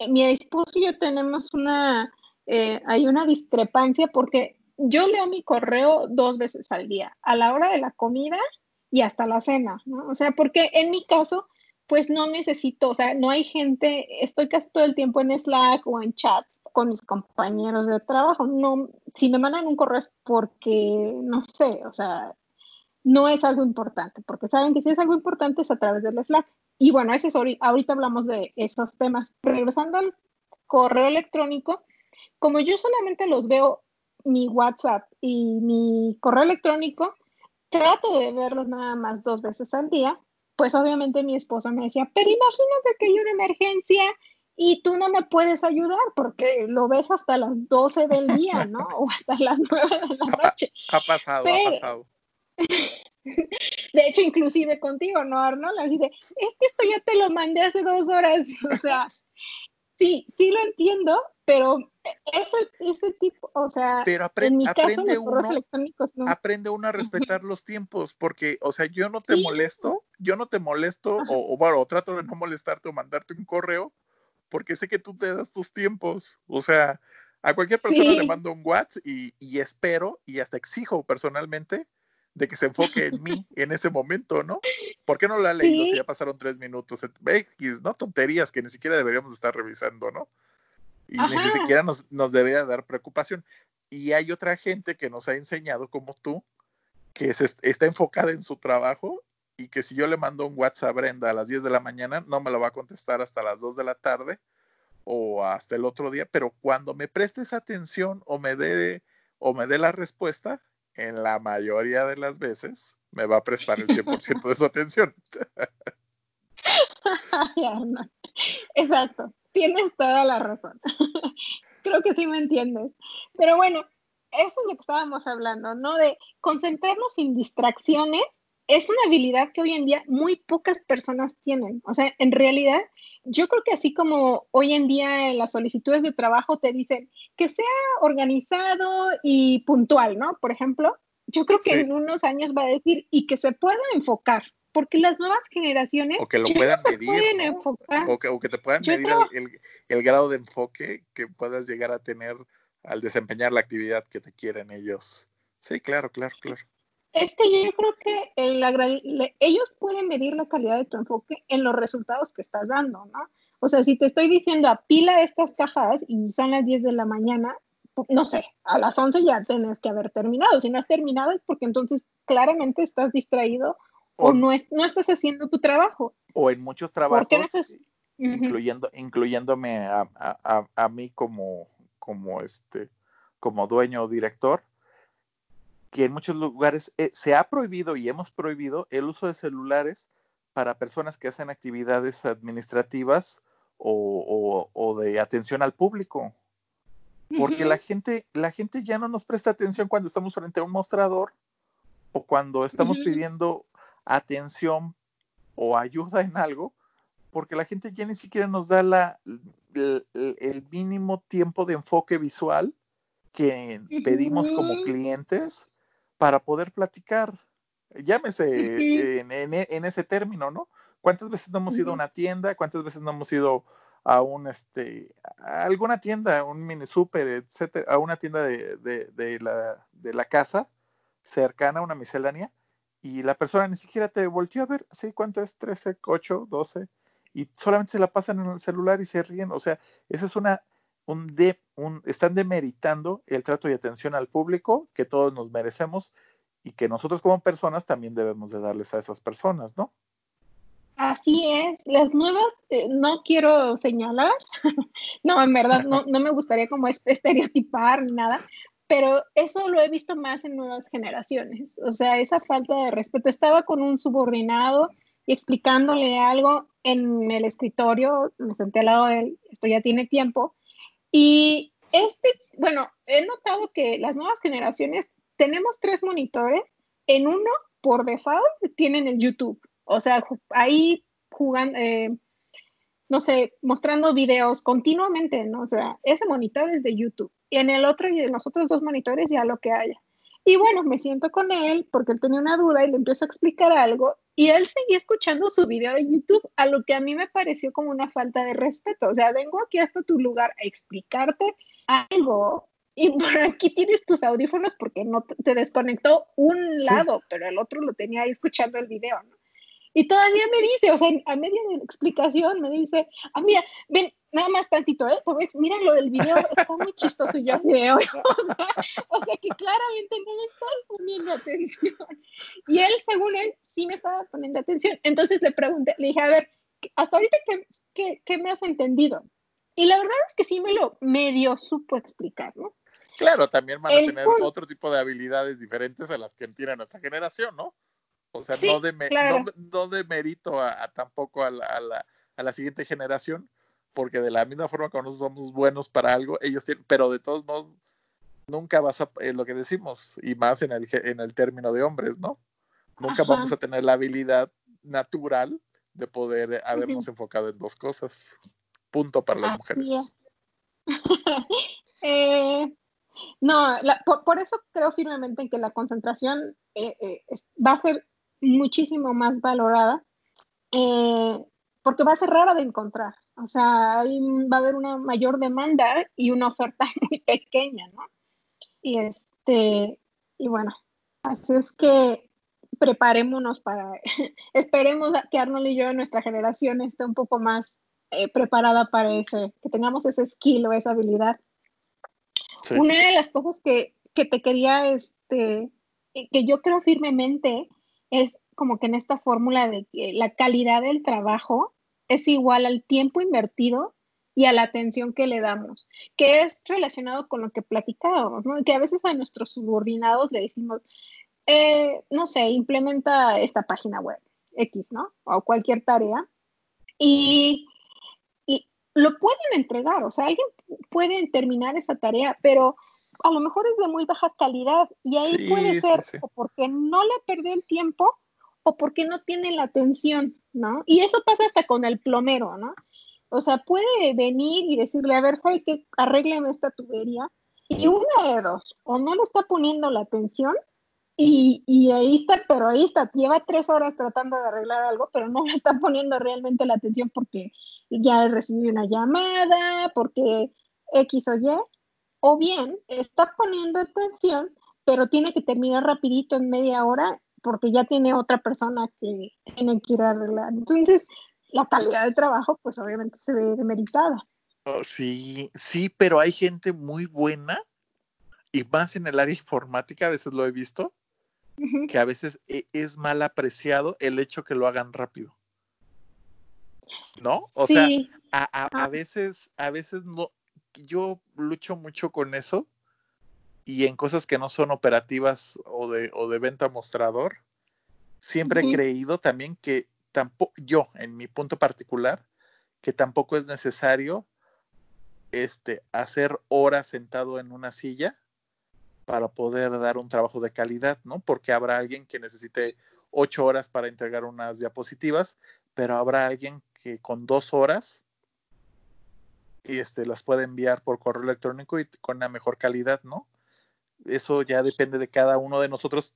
mi esposo y yo tenemos una, eh, hay una discrepancia porque yo leo mi correo dos veces al día, a la hora de la comida y hasta la cena, ¿no? O sea, porque en mi caso, pues no necesito, o sea, no hay gente, estoy casi todo el tiempo en Slack o en chat con mis compañeros de trabajo. No, si me mandan un correo es porque, no sé, o sea, no es algo importante, porque saben que si es algo importante es a través del Slack. Y bueno, ese es, ahorita hablamos de esos temas. Regresando al correo electrónico, como yo solamente los veo mi WhatsApp y mi correo electrónico, trato de verlos nada más dos veces al día, pues obviamente mi esposa me decía, pero imagínate que hay una emergencia y tú no me puedes ayudar porque lo ves hasta las 12 del día, ¿no? O hasta las 9 de la noche. Ha, pasado, ha pasado. De hecho, inclusive contigo, ¿no, Arnold? Así de, es que esto ya te lo mandé hace dos horas. O sea, sí, sí lo entiendo, pero ese, ese tipo, o sea, pero en mi caso los correos electrónicos no. Aprende uno a respetar los tiempos, porque, o sea, yo no te molesto, yo no te molesto, o, bueno, trato de no molestarte o mandarte un correo, porque sé que tú te das tus tiempos, o sea, a cualquier persona le mando un WhatsApp y, y espero y hasta exijo personalmente de que se enfoque en mí en ese momento, ¿no? ¿Por qué no la ha leído si ya pasaron tres minutos? X, ¿no? Tonterías que ni siquiera deberíamos estar revisando, ¿no? Y ni siquiera nos, nos, debería dar preocupación. Y hay otra gente que nos ha enseñado, como tú, que se, está enfocada en su trabajo y que si yo le mando un WhatsApp a Brenda a las 10 de la mañana, no me lo va a contestar hasta las 2 de la tarde o hasta el otro día, pero cuando me prestes atención o me dé o me dé la respuesta, en la mayoría de las veces me va a prestar el 100% de su atención. Exacto. Tienes toda la razón. Creo que sí me entiendes. Pero bueno, eso es lo que estábamos hablando, ¿no? De concentrarnos sin distracciones es una habilidad que hoy en día muy pocas personas tienen. O sea, en realidad, yo creo que así como hoy en día en las solicitudes de trabajo te dicen que sea organizado y puntual, ¿no? Por ejemplo, yo creo que en unos años va a decir y que se pueda enfocar, porque las nuevas generaciones o que lo puedan medir, O, que, te puedan medir el, grado de enfoque que puedas llegar a tener al desempeñar la actividad que te quieren ellos. Sí, claro, claro, claro. Es que yo creo que ellos pueden medir la calidad de tu enfoque en los resultados que estás dando, ¿no? O sea, si te estoy diciendo apila estas cajas y son las 10 de la mañana, no sé, a las 11 ya tienes que haber terminado. Si no has terminado es porque entonces claramente estás distraído o, no, no estás haciendo tu trabajo. O en muchos trabajos, incluyendo, incluyéndome a, a, a, mí como, como, este, como dueño o director, que en muchos lugares eh, se ha prohibido y hemos prohibido el uso de celulares para personas que hacen actividades administrativas o, o, de atención al público. Porque la, gente, la gente ya no nos presta atención cuando estamos frente a un mostrador o cuando estamos pidiendo atención o ayuda en algo, porque la gente ya ni siquiera nos da la, el, mínimo tiempo de enfoque visual que pedimos como clientes para poder platicar. Llámese en, ese término, ¿no? ¿Cuántas veces no hemos ido a una tienda? ¿Cuántas veces no hemos ido a un este a alguna tienda, un mini super, etcétera, a una tienda de, de, la, de la casa cercana, una miscelánea, y la persona ni siquiera te volteó a ver, sí, ¿cuánto es? 13, 8, 12, y solamente se la pasan en el celular y se ríen, o sea, esa es una, un de, un, están demeritando el trato y atención al público que todos nos merecemos y que nosotros como personas también debemos de darles a esas personas, ¿no? Así es, las nuevas, eh, no quiero señalar, no, en verdad, no, no me gustaría como estereotipar ni nada, pero eso lo he visto más en nuevas generaciones. O sea, esa falta de respeto. Estaba con un subordinado y explicándole algo en el escritorio, me senté al lado de él, esto ya tiene tiempo, y este, bueno, he notado que las nuevas generaciones tenemos tres monitores, en uno por default tienen el YouTube, o sea, ahí jugando, eh, no sé, mostrando videos continuamente, ¿no? O sea, ese monitor es de YouTube y en el otro y en los otros dos monitores ya lo que haya. Y bueno, me siento con él porque él tenía una duda y le empiezo a explicar algo y él seguía escuchando su video de YouTube, a lo que a mí me pareció como una falta de respeto. O sea, vengo aquí hasta tu lugar a explicarte algo y por aquí tienes tus audífonos porque no te desconectó un lado, pero el otro lo tenía ahí escuchando el video, ¿no? Y todavía me dice, o sea, a media de la explicación me dice, ah, mira, ven, nada más tantito, ¿eh? mira lo del video, está muy chistoso y yo así de hoy. O sea, o sea, que claramente no me estás poniendo atención. Y él, según él, sí me estaba poniendo atención. Entonces le pregunté, le dije, a ver, hasta ahorita, ¿qué, qué, qué me has entendido? Y la verdad es que sí me lo medio supo explicar, ¿no? Claro, también van a tener otro tipo de habilidades diferentes a las que tiene nuestra generación, ¿no? O sea, no, de, no, de mérito a, tampoco a la, a, la, a la, siguiente generación, porque de la misma forma que nosotros somos buenos para algo, ellos tienen, pero de todos modos, nunca vas a, eh, lo que decimos, y más en el, en el término de hombres, ¿no? Nunca vamos a tener la habilidad natural de poder habernos enfocado en dos cosas. Punto para las mujeres. eh, no, por, eso creo firmemente en que la concentración eh, eh, va a ser muchísimo más valorada, porque va a ser rara de encontrar. O sea, ahí va a haber una mayor demanda y una oferta muy pequeña, ¿no? Y este, y bueno, así es que preparémonos para, esperemos que Arnold y yo, nuestra generación, esté un poco más eh, preparada para ese, que tengamos ese skill o esa habilidad. Una de las cosas que, que te quería, este, que yo creo firmemente es como que en esta fórmula de que la calidad del trabajo es igual al tiempo invertido y a la atención que le damos, que es relacionado con lo que platicábamos, ¿no? Que a veces a nuestros subordinados le decimos, eh, no sé, implementa esta página web X, ¿no? O cualquier tarea. Y, y lo pueden entregar, o sea, alguien puede terminar esa tarea, pero a lo mejor es de muy baja calidad y ahí puede ser o porque no le perdió el tiempo o porque no tiene la atención, ¿no? Y eso pasa hasta con el plomero, ¿no? O sea, puede venir y decirle, a ver, ¿sabe qué? Arreglen esta tubería. Y una de dos, o no le está poniendo la atención y, y, ahí está, pero ahí está, lleva tres horas tratando de arreglar algo, pero no le está poniendo realmente la atención porque ya recibió una llamada, porque X o Y, o bien está poniendo atención, pero tiene que terminar rapidito en media hora porque ya tiene otra persona que tiene que ir a arreglar. Entonces, la calidad de trabajo, pues obviamente se ve demeritada. Oh, sí, sí, pero hay gente muy buena y más en el área informática, a veces lo he visto, que a veces e, es mal apreciado el hecho que lo hagan rápido. ¿No? O sea, a, a, veces, a veces no, yo lucho mucho con eso y en cosas que no son operativas o de, o de venta mostrador, siempre he creído también que tampoco, yo, en mi punto particular, que tampoco es necesario este, hacer horas sentado en una silla para poder dar un trabajo de calidad, ¿no? Porque habrá alguien que necesite ocho horas para entregar unas diapositivas, pero habrá alguien que con dos horas y este, las puede enviar por correo electrónico y con una mejor calidad, ¿no? Eso ya depende de cada uno de nosotros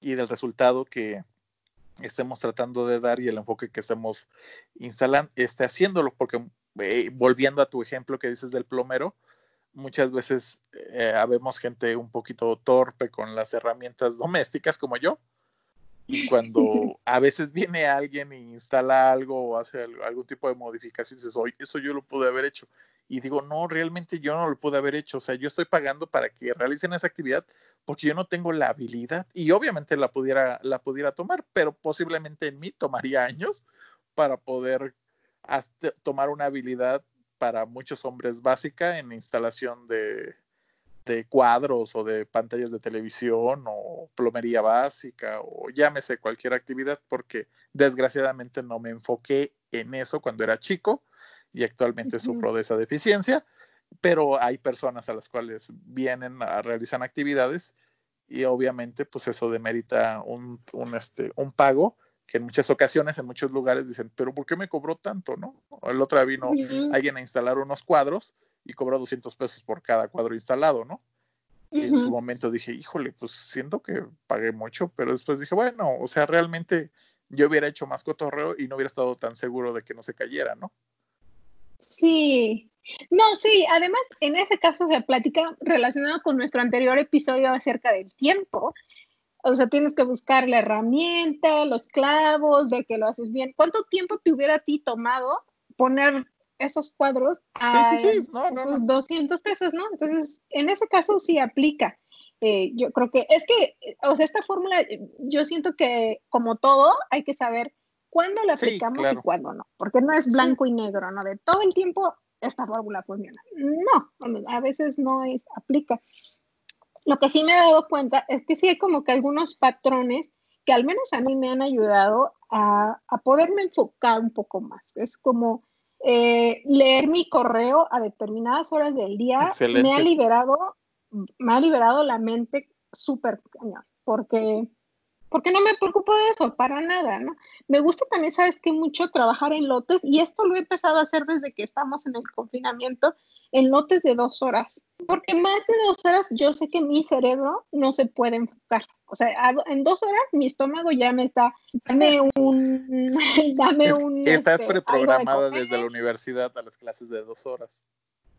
y del resultado que estemos tratando de dar y el enfoque que estemos instalando, esté haciéndolo, porque eh, volviendo a tu ejemplo que dices del plomero, muchas veces eh, habemos gente un poquito torpe con las herramientas domésticas como yo, y cuando a veces viene alguien e instala algo o hace algún tipo de modificación, dices, oye, eso yo lo pude haber hecho. Y digo, no, realmente yo no lo pude haber hecho. O sea, yo estoy pagando para que realicen esa actividad porque yo no tengo la habilidad y obviamente la pudiera, la pudiera tomar, pero posiblemente en mí tomaría años para poder tomar una habilidad para muchos hombres básica en instalación de, de cuadros o de pantallas de televisión o plomería básica o llámese cualquier actividad porque desgraciadamente no me enfoqué en eso cuando era chico y actualmente sufro de esa deficiencia, pero hay personas a las cuales vienen a realizar actividades y obviamente pues eso demerita un, un, este, un pago que en muchas ocasiones, en muchos lugares dicen, pero ¿por qué me cobró tanto? ¿no? El otro día vino alguien a instalar unos cuadros y cobró 200 pesos por cada cuadro instalado, ¿no? Y en su momento dije, híjole, pues siento que pagué mucho, pero después dije, bueno, o sea, realmente yo hubiera hecho más cotorreo y no hubiera estado tan seguro de que no se cayera, ¿no? Sí, no, sí, además en ese caso se platica relacionado con nuestro anterior episodio acerca del tiempo. O sea, tienes que buscar la herramienta, los clavos, ver que lo haces bien. ¿Cuánto tiempo te hubiera a ti tomado poner esos cuadros a sí, sí, sí. No, no, 200 pesos, ¿no? Entonces, en ese caso sí aplica. Eh, yo creo que es que, o sea, esta fórmula, yo siento que como todo, hay que saber cuándo la aplicamos y cuándo no, porque no es blanco y negro, ¿no? De todo el tiempo esta fórmula funciona. No, a veces no es, aplica. Lo que sí me he dado cuenta es que sí hay como que algunos patrones que al menos a mí me han ayudado a, a poderme enfocar un poco más. Es como eh, leer mi correo a determinadas horas del día me ha liberado, me ha liberado la mente súper porque, porque no me preocupo de eso, para nada, ¿no? Me gusta también, sabes que mucho trabajar en lotes, y esto lo he empezado a hacer desde que estamos en el confinamiento, en lotes de dos horas, porque más de dos horas yo sé que mi cerebro no se puede enfocar. O sea, en dos horas mi estómago ya me está, dame un, dame un... Estás este, preprogramada desde la universidad a las clases de dos horas.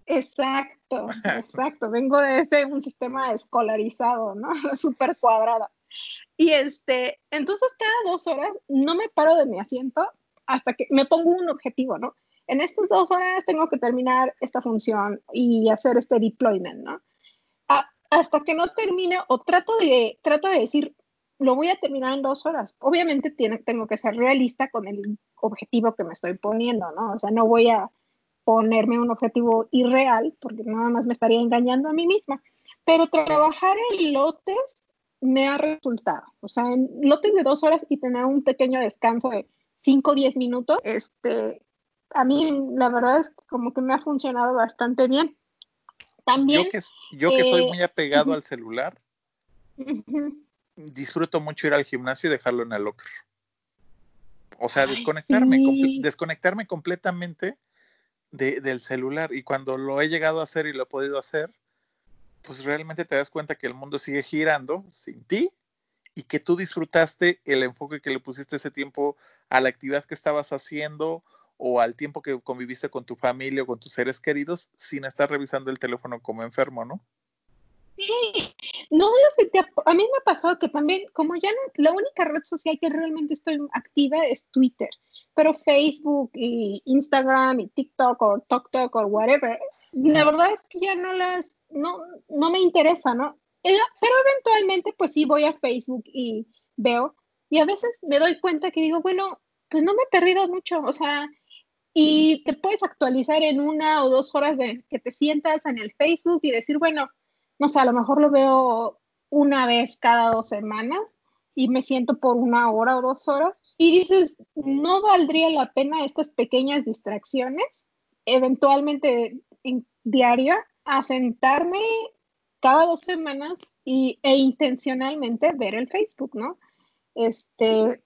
Exacto, exacto. Vengo de este, un sistema escolarizado, ¿no? Súper cuadrada. Y este, entonces cada dos horas no me paro de mi asiento hasta que me pongo un objetivo, ¿no? en estas dos horas tengo que terminar esta función y hacer este deployment, ¿no? hasta que no termine o trato de, trato de decir, lo voy a terminar en dos horas. Obviamente tiene, tengo que ser realista con el objetivo que me estoy poniendo, ¿no? O sea, no voy a ponerme un objetivo irreal porque nada más me estaría engañando a mí misma. Pero trabajar en lotes me ha resultado. O sea, en lotes de dos horas y tener un pequeño descanso de cinco o diez minutos, este, a mí la verdad es que como que me ha funcionado bastante bien. También... Yo que, yo que soy eh, muy apegado al celular, disfruto mucho ir al gimnasio y dejarlo en el locker. O sea, desconectarme, desconectarme completamente del celular. Y cuando lo he llegado a hacer y lo he podido hacer, pues realmente te das cuenta que el mundo sigue girando sin ti y que tú disfrutaste el enfoque que le pusiste ese tiempo a la actividad que estabas haciendo o al tiempo que conviviste con tu familia o con tus seres queridos sin estar revisando el teléfono como enfermo, ¿no? Sí, no a mí me ha pasado que también, como ya no, la única red social que realmente estoy activa es Twitter, pero Facebook y Instagram y TikTok o TokTok o whatever, la verdad es que ya no las, no, no me interesa, ¿no? Eh, pero eventualmente pues sí voy a Facebook y veo y a veces me doy cuenta que digo, bueno, pues no me he perdido mucho, o sea, y te puedes actualizar en una o dos horas de que te sientas en el Facebook y decir, bueno, no sé, a lo mejor lo veo una vez cada dos semanas y me siento por una hora o dos horas y dices, no valdría la pena estas pequeñas distracciones, eventualmente en diario, a sentarme cada dos semanas y, e intencionalmente ver el Facebook, ¿no? Este,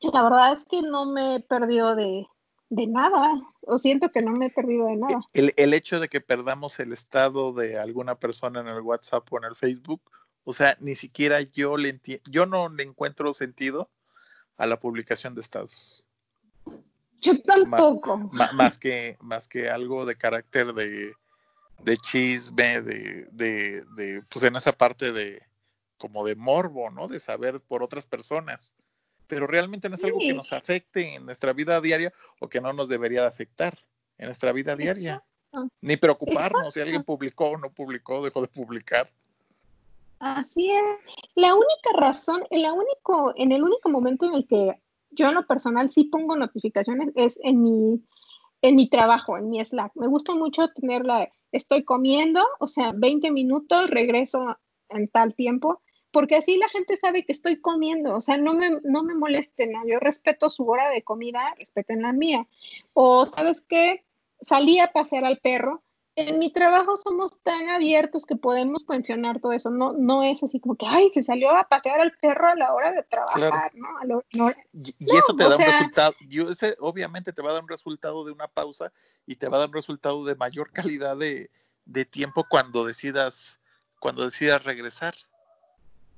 la verdad es que no me he perdido de, de nada, o siento que no me he perdido de nada. El, el, hecho de que perdamos el estado de alguna persona en el WhatsApp o en el Facebook, o sea, ni siquiera yo le entiendo, yo no le encuentro sentido a la publicación de estados. Yo tampoco. Más, que, más que algo de carácter de, de chisme, de, de, de, pues en esa parte de como de morbo, ¿no? De saber por otras personas pero realmente no es algo que nos afecte en nuestra vida diaria o que no nos debería de afectar en nuestra vida diaria. Ni preocuparnos si alguien publicó o no publicó, dejó de publicar. Así es. La única razón, en, la único, en el único momento en el que yo en lo personal sí pongo notificaciones es en mi, en mi trabajo, en mi Slack. Me gusta mucho tenerla, estoy comiendo, o sea, 20 minutos, regreso en tal tiempo porque así la gente sabe que estoy comiendo, o sea, no me, no me molesten, yo respeto su hora de comida, respeten la mía. O, ¿sabes qué? Salí a pasear al perro. En mi trabajo somos tan abiertos que podemos mencionar todo eso, no, no es así como que, ay, se salió a pasear al perro a la hora de trabajar, ¿no? y, eso te da un resultado, yo, ese, obviamente te va a dar un resultado de una pausa y te va a dar un resultado de mayor calidad de, de tiempo cuando decidas, cuando decidas regresar.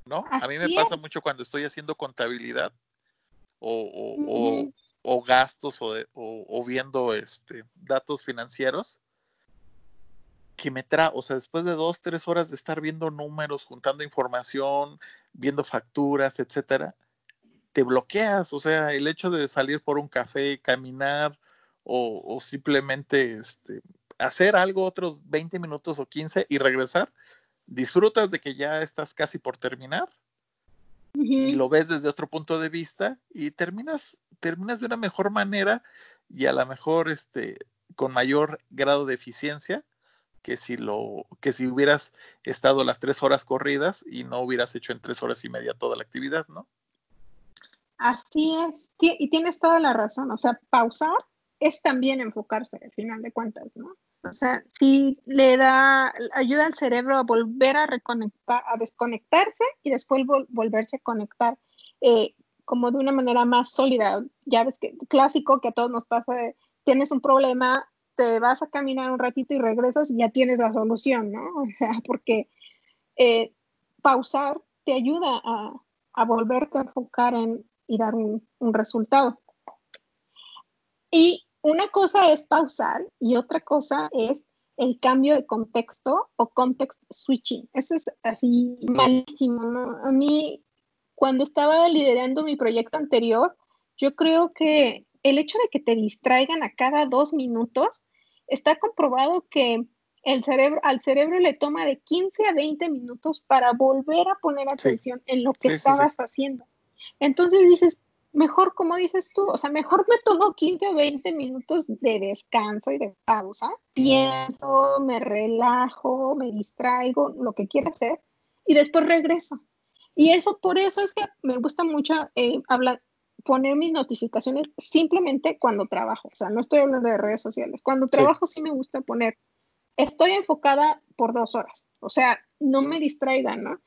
¿no? a mí me pasa mucho cuando estoy haciendo contabilidad o, o, gastos o, viendo este, datos financieros que me trae, o sea, después de dos, tres horas de estar viendo números, juntando información, viendo facturas, etcétera, te bloqueas, o sea, el hecho de salir por un café, caminar o, simplemente este, hacer algo otros 20 minutos o 15 y regresar, disfrutas de que ya estás casi por terminar y lo ves desde otro punto de vista y terminas, terminas de una mejor manera y a lo mejor este, con mayor grado de eficiencia que si lo que si hubieras estado las tres horas corridas y no hubieras hecho en tres horas y media toda la actividad, ¿no? Así es, y tienes toda la razón, o sea, pausar es también enfocarse al final de cuentas, ¿no? O sea, sí le da, ayuda al cerebro a volver a reconectar, a desconectarse y después volverse a conectar eh, como de una manera más sólida. Ya ves que clásico que a todos nos pasa, tienes un problema, te vas a caminar un ratito y regresas y ya tienes la solución, ¿no? O sea, porque eh, pausar te ayuda a, a volverte a enfocar en y dar un, un resultado. Y una cosa es pausar y otra cosa es el cambio de contexto o context switching. Eso es así malísimo, ¿no? A mí, cuando estaba liderando mi proyecto anterior, yo creo que el hecho de que te distraigan a cada dos minutos, está comprobado que el cerebro, al cerebro le toma de 15 a 20 minutos para volver a poner atención en lo que estabas haciendo. Entonces dices, mejor, como dices tú, o sea, mejor me tomo 15 o 20 minutos de descanso y de pausa, pienso, me relajo, me distraigo, lo que quiera hacer, y después regreso. Y eso, por eso es que me gusta mucho eh, hablar, poner mis notificaciones simplemente cuando trabajo. O sea, no estoy hablando de redes sociales. Cuando trabajo sí, me gusta poner, estoy enfocada por dos horas. O sea, no me distraigan, ¿no?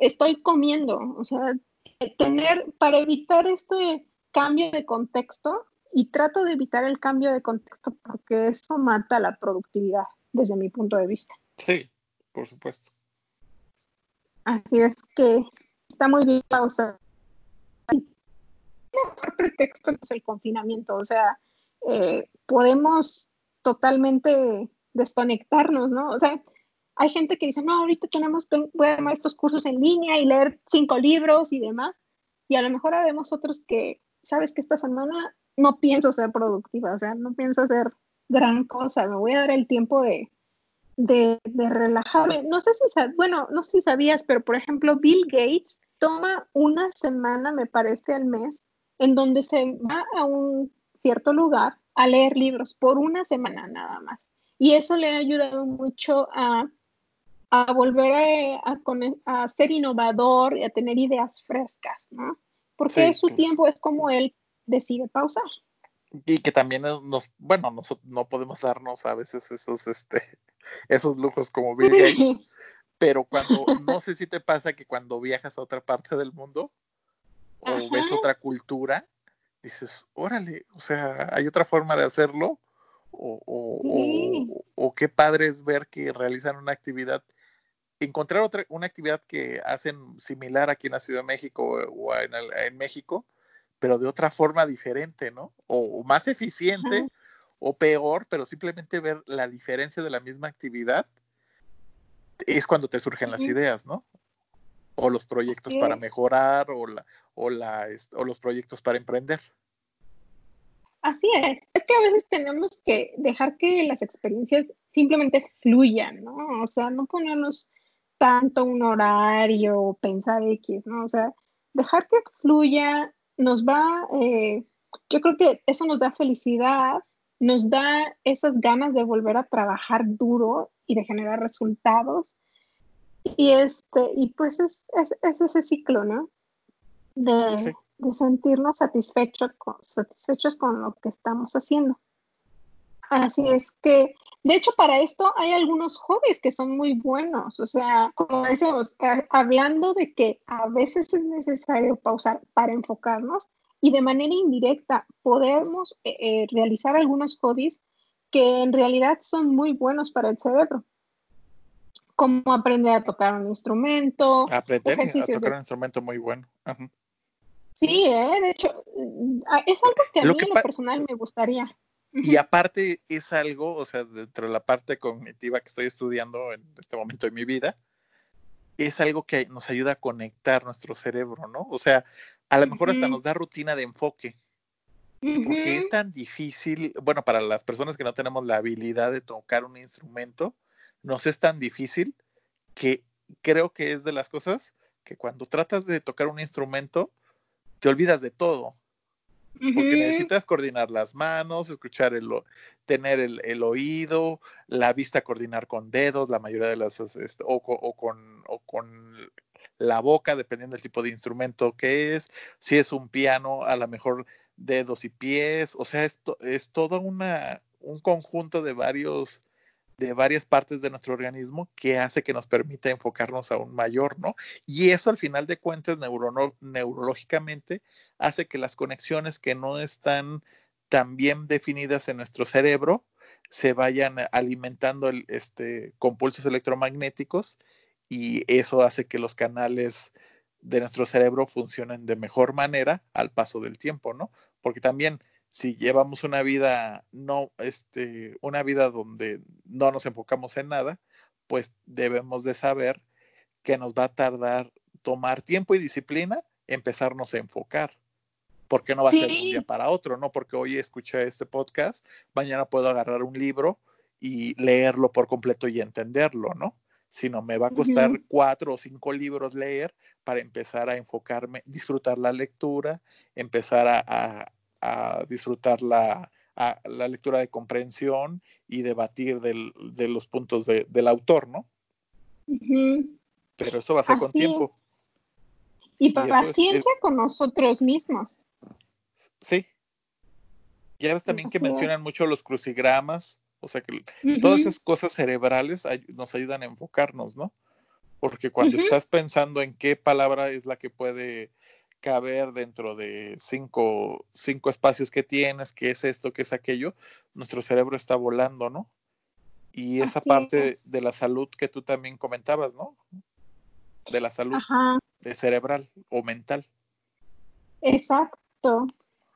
Estoy comiendo. O sea, tener, para evitar este cambio de contexto, y trato de evitar el cambio de contexto porque eso mata la productividad desde mi punto de vista. Sí, por supuesto. Así es que está muy bien pausar. Mejor pretexto es el confinamiento, o sea, eh, podemos totalmente desconectarnos, ¿no? O sea, hay gente que dice, no, ahorita tenemos voy a tomar estos cursos en línea y leer cinco libros y demás. Y a lo mejor habemos otros que, sabes que esta semana no pienso ser productiva, o sea, no pienso hacer gran cosa, me voy a dar el tiempo de, de, relajarme. No sé si, bueno, no sé si sabías, pero por ejemplo, Bill Gates toma una semana, me parece, al mes, en donde se va a un cierto lugar a leer libros por una semana nada más. Y eso le ha ayudado mucho a, a volver a, a, ser innovador y a tener ideas frescas, ¿no? Porque su tiempo es como él decide pausar. Y que también nos, bueno, no podemos darnos a veces esos, este, esos lujos como Bill Gates, pero cuando, no sé si te pasa que cuando viajas a otra parte del mundo o ves otra cultura, dices, órale, o sea, hay otra forma de hacerlo, o, o, o, qué padre es ver que realizan una actividad, encontrar otra, una actividad que hacen similar aquí en la Ciudad de México o en, en México, pero de otra forma diferente, ¿no? O, más eficiente o peor, pero simplemente ver la diferencia de la misma actividad es cuando te surgen las ideas, ¿no? O los proyectos para mejorar o, la, o, los proyectos para emprender. Así es. Es que a veces tenemos que dejar que las experiencias simplemente fluyan, ¿no? O sea, no ponernos tanto un horario, pensar X, ¿no? O sea, dejar que fluya, nos va, eh, yo creo que eso nos da felicidad, nos da esas ganas de volver a trabajar duro y de generar resultados. Y, este, y pues es, ese ciclo, ¿no? De, sentirnos satisfechos con, satisfechos con lo que estamos haciendo. Así es que, de hecho, para esto hay algunos hobbies que son muy buenos. O sea, como decíamos, hablando de que a veces es necesario pausar para enfocarnos y de manera indirecta podemos eh, eh, realizar algunos hobbies que en realidad son muy buenos para el cerebro. Como aprender a tocar un instrumento. Aprender a tocar un instrumento muy bueno. Sí, eh, de hecho, mm, es algo que a mí en lo personal me gustaría. Y aparte es algo, o sea, dentro de la parte cognitiva que estoy estudiando en este momento de mi vida, es algo que nos ayuda a conectar nuestro cerebro, ¿no? O sea, a lo mejor hasta nos da rutina de enfoque. Porque es tan difícil, bueno, para las personas que no tenemos la habilidad de tocar un instrumento, nos es tan difícil que creo que es de las cosas que cuando tratas de tocar un instrumento, te olvidas de todo porque necesitas coordinar las manos, escuchar el, tener el, oído, la vista coordinar con dedos, la mayoría de las, este, o, con, o con la boca, dependiendo del tipo de instrumento que es, si es un piano, a lo mejor dedos y pies, o sea, esto es todo una, un conjunto de varios de varias partes de nuestro organismo que hace que nos permita enfocarnos aún mayor, ¿no? Y eso al final de cuentas neurológicamente hace que las conexiones que no están tan bien definidas en nuestro cerebro se vayan alimentando este, con pulsos electromagnéticos y eso hace que los canales de nuestro cerebro funcionen de mejor manera al paso del tiempo, ¿no? Porque también si llevamos una vida no, este, una vida donde no nos enfocamos en nada, pues debemos de saber que nos va a tardar tomar tiempo y disciplina empezarnos a enfocar. Porque no va a ser de un día para otro, ¿no? Porque hoy escuché este podcast, mañana puedo agarrar un libro y leerlo por completo y entenderlo, ¿no? Sino me va a costar cuatro o cinco libros leer para empezar a enfocarme, disfrutar la lectura, empezar a, a disfrutar la, la lectura de comprensión y debatir de los puntos del autor, ¿no? Pero eso va a ser con tiempo. Y, paciencia con nosotros mismos. Sí. Ya ves también que mencionan mucho los crucigramas, o sea que todas esas cosas cerebrales nos ayudan a enfocarnos, ¿no? Porque cuando estás pensando en qué palabra es la que puede caber dentro de cinco, cinco espacios que tienes, qué es esto, qué es aquello, nuestro cerebro está volando, ¿no? Y esa parte de, la salud que tú también comentabas, ¿no? De la salud de cerebral o mental. Exacto.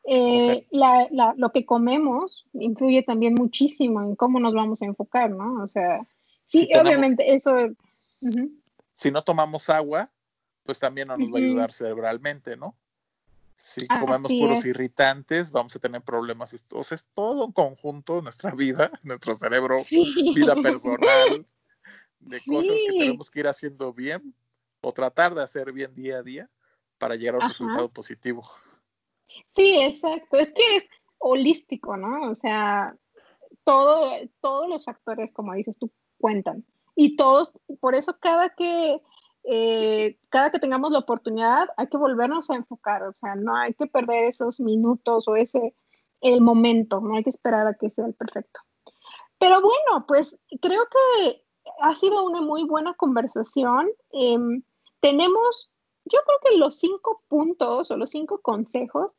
Eh, lo que comemos influye también muchísimo en cómo nos vamos a enfocar, ¿no? O sea, sí, obviamente eso... Si no tomamos agua, pues también no nos va a ayudar cerebralmente, ¿no? Si comemos puros irritantes, vamos a tener problemas. O sea, es todo un conjunto, nuestra vida, nuestro cerebro, vida personal, de cosas que tenemos que ir haciendo bien o tratar de hacer bien día a día para llegar a un resultado positivo. Sí, exacto. Es que es holístico, ¿no? O sea, todo, todos los factores, como dices tú, cuentan. Y todos, por eso cada que eh, cada que tengamos la oportunidad hay que volvernos a enfocar, o sea, no hay que perder esos minutos o ese, el momento, no hay que esperar a que sea el perfecto. Pero bueno, pues creo que ha sido una muy buena conversación. Em, tenemos, yo creo que los cinco puntos o los cinco consejos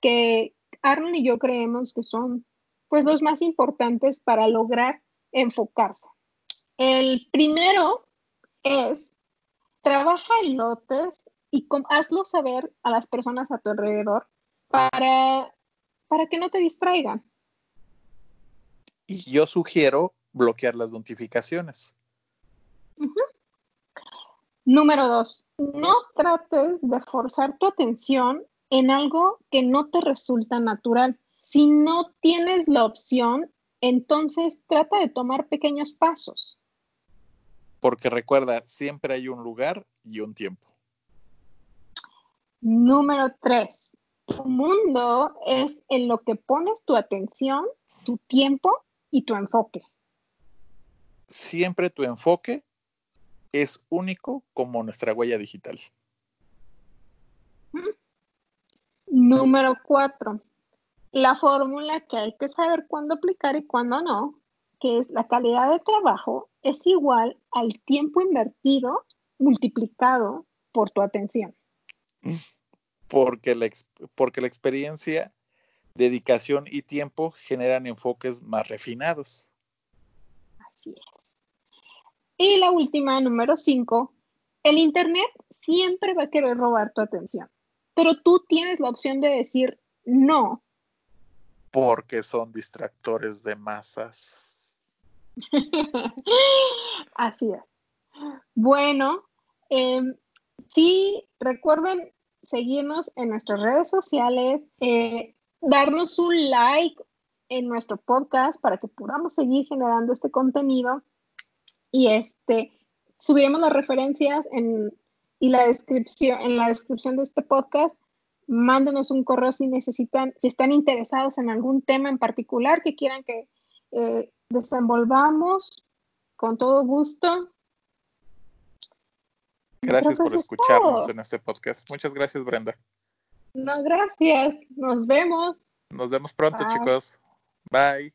que Arnold y yo creemos que son pues los más importantes para lograr enfocarse. El primero es trabaja en lotes y hazlo saber a las personas a tu alrededor para, para que no te distraigan. Y yo sugiero bloquear las notificaciones. Número dos, no trates de forzar tu atención en algo que no te resulta natural. Si no tienes la opción, entonces trata de tomar pequeños pasos porque recuerda, siempre hay un lugar y un tiempo. Número tres, tu mundo es en lo que pones tu atención, tu tiempo y tu enfoque. Siempre tu enfoque es único como nuestra huella digital. Número cuatro, la fórmula que hay que saber cuándo aplicar y cuándo no que es la calidad de trabajo es igual al tiempo invertido multiplicado por tu atención. Porque la, porque la experiencia, dedicación y tiempo generan enfoques más refinados. Así es. Y la última, número cinco, el Internet siempre va a querer robar tu atención, pero tú tienes la opción de decir no. Porque son distractores de masas. Así es. Bueno, em, sí, recuerden seguirnos en nuestras redes sociales, eh, darnos un like en nuestro podcast para que podamos seguir generando este contenido y este subiremos las referencias en, y la descripción en la descripción de este podcast. Mándenos un correo si necesitan, si están interesados en algún tema en particular que quieran que eh, desenvolvamos con todo gusto. Gracias por escucharnos en este podcast. Muchas gracias, Brenda. No, gracias. Nos vemos. Nos vemos pronto, chicos. Bye.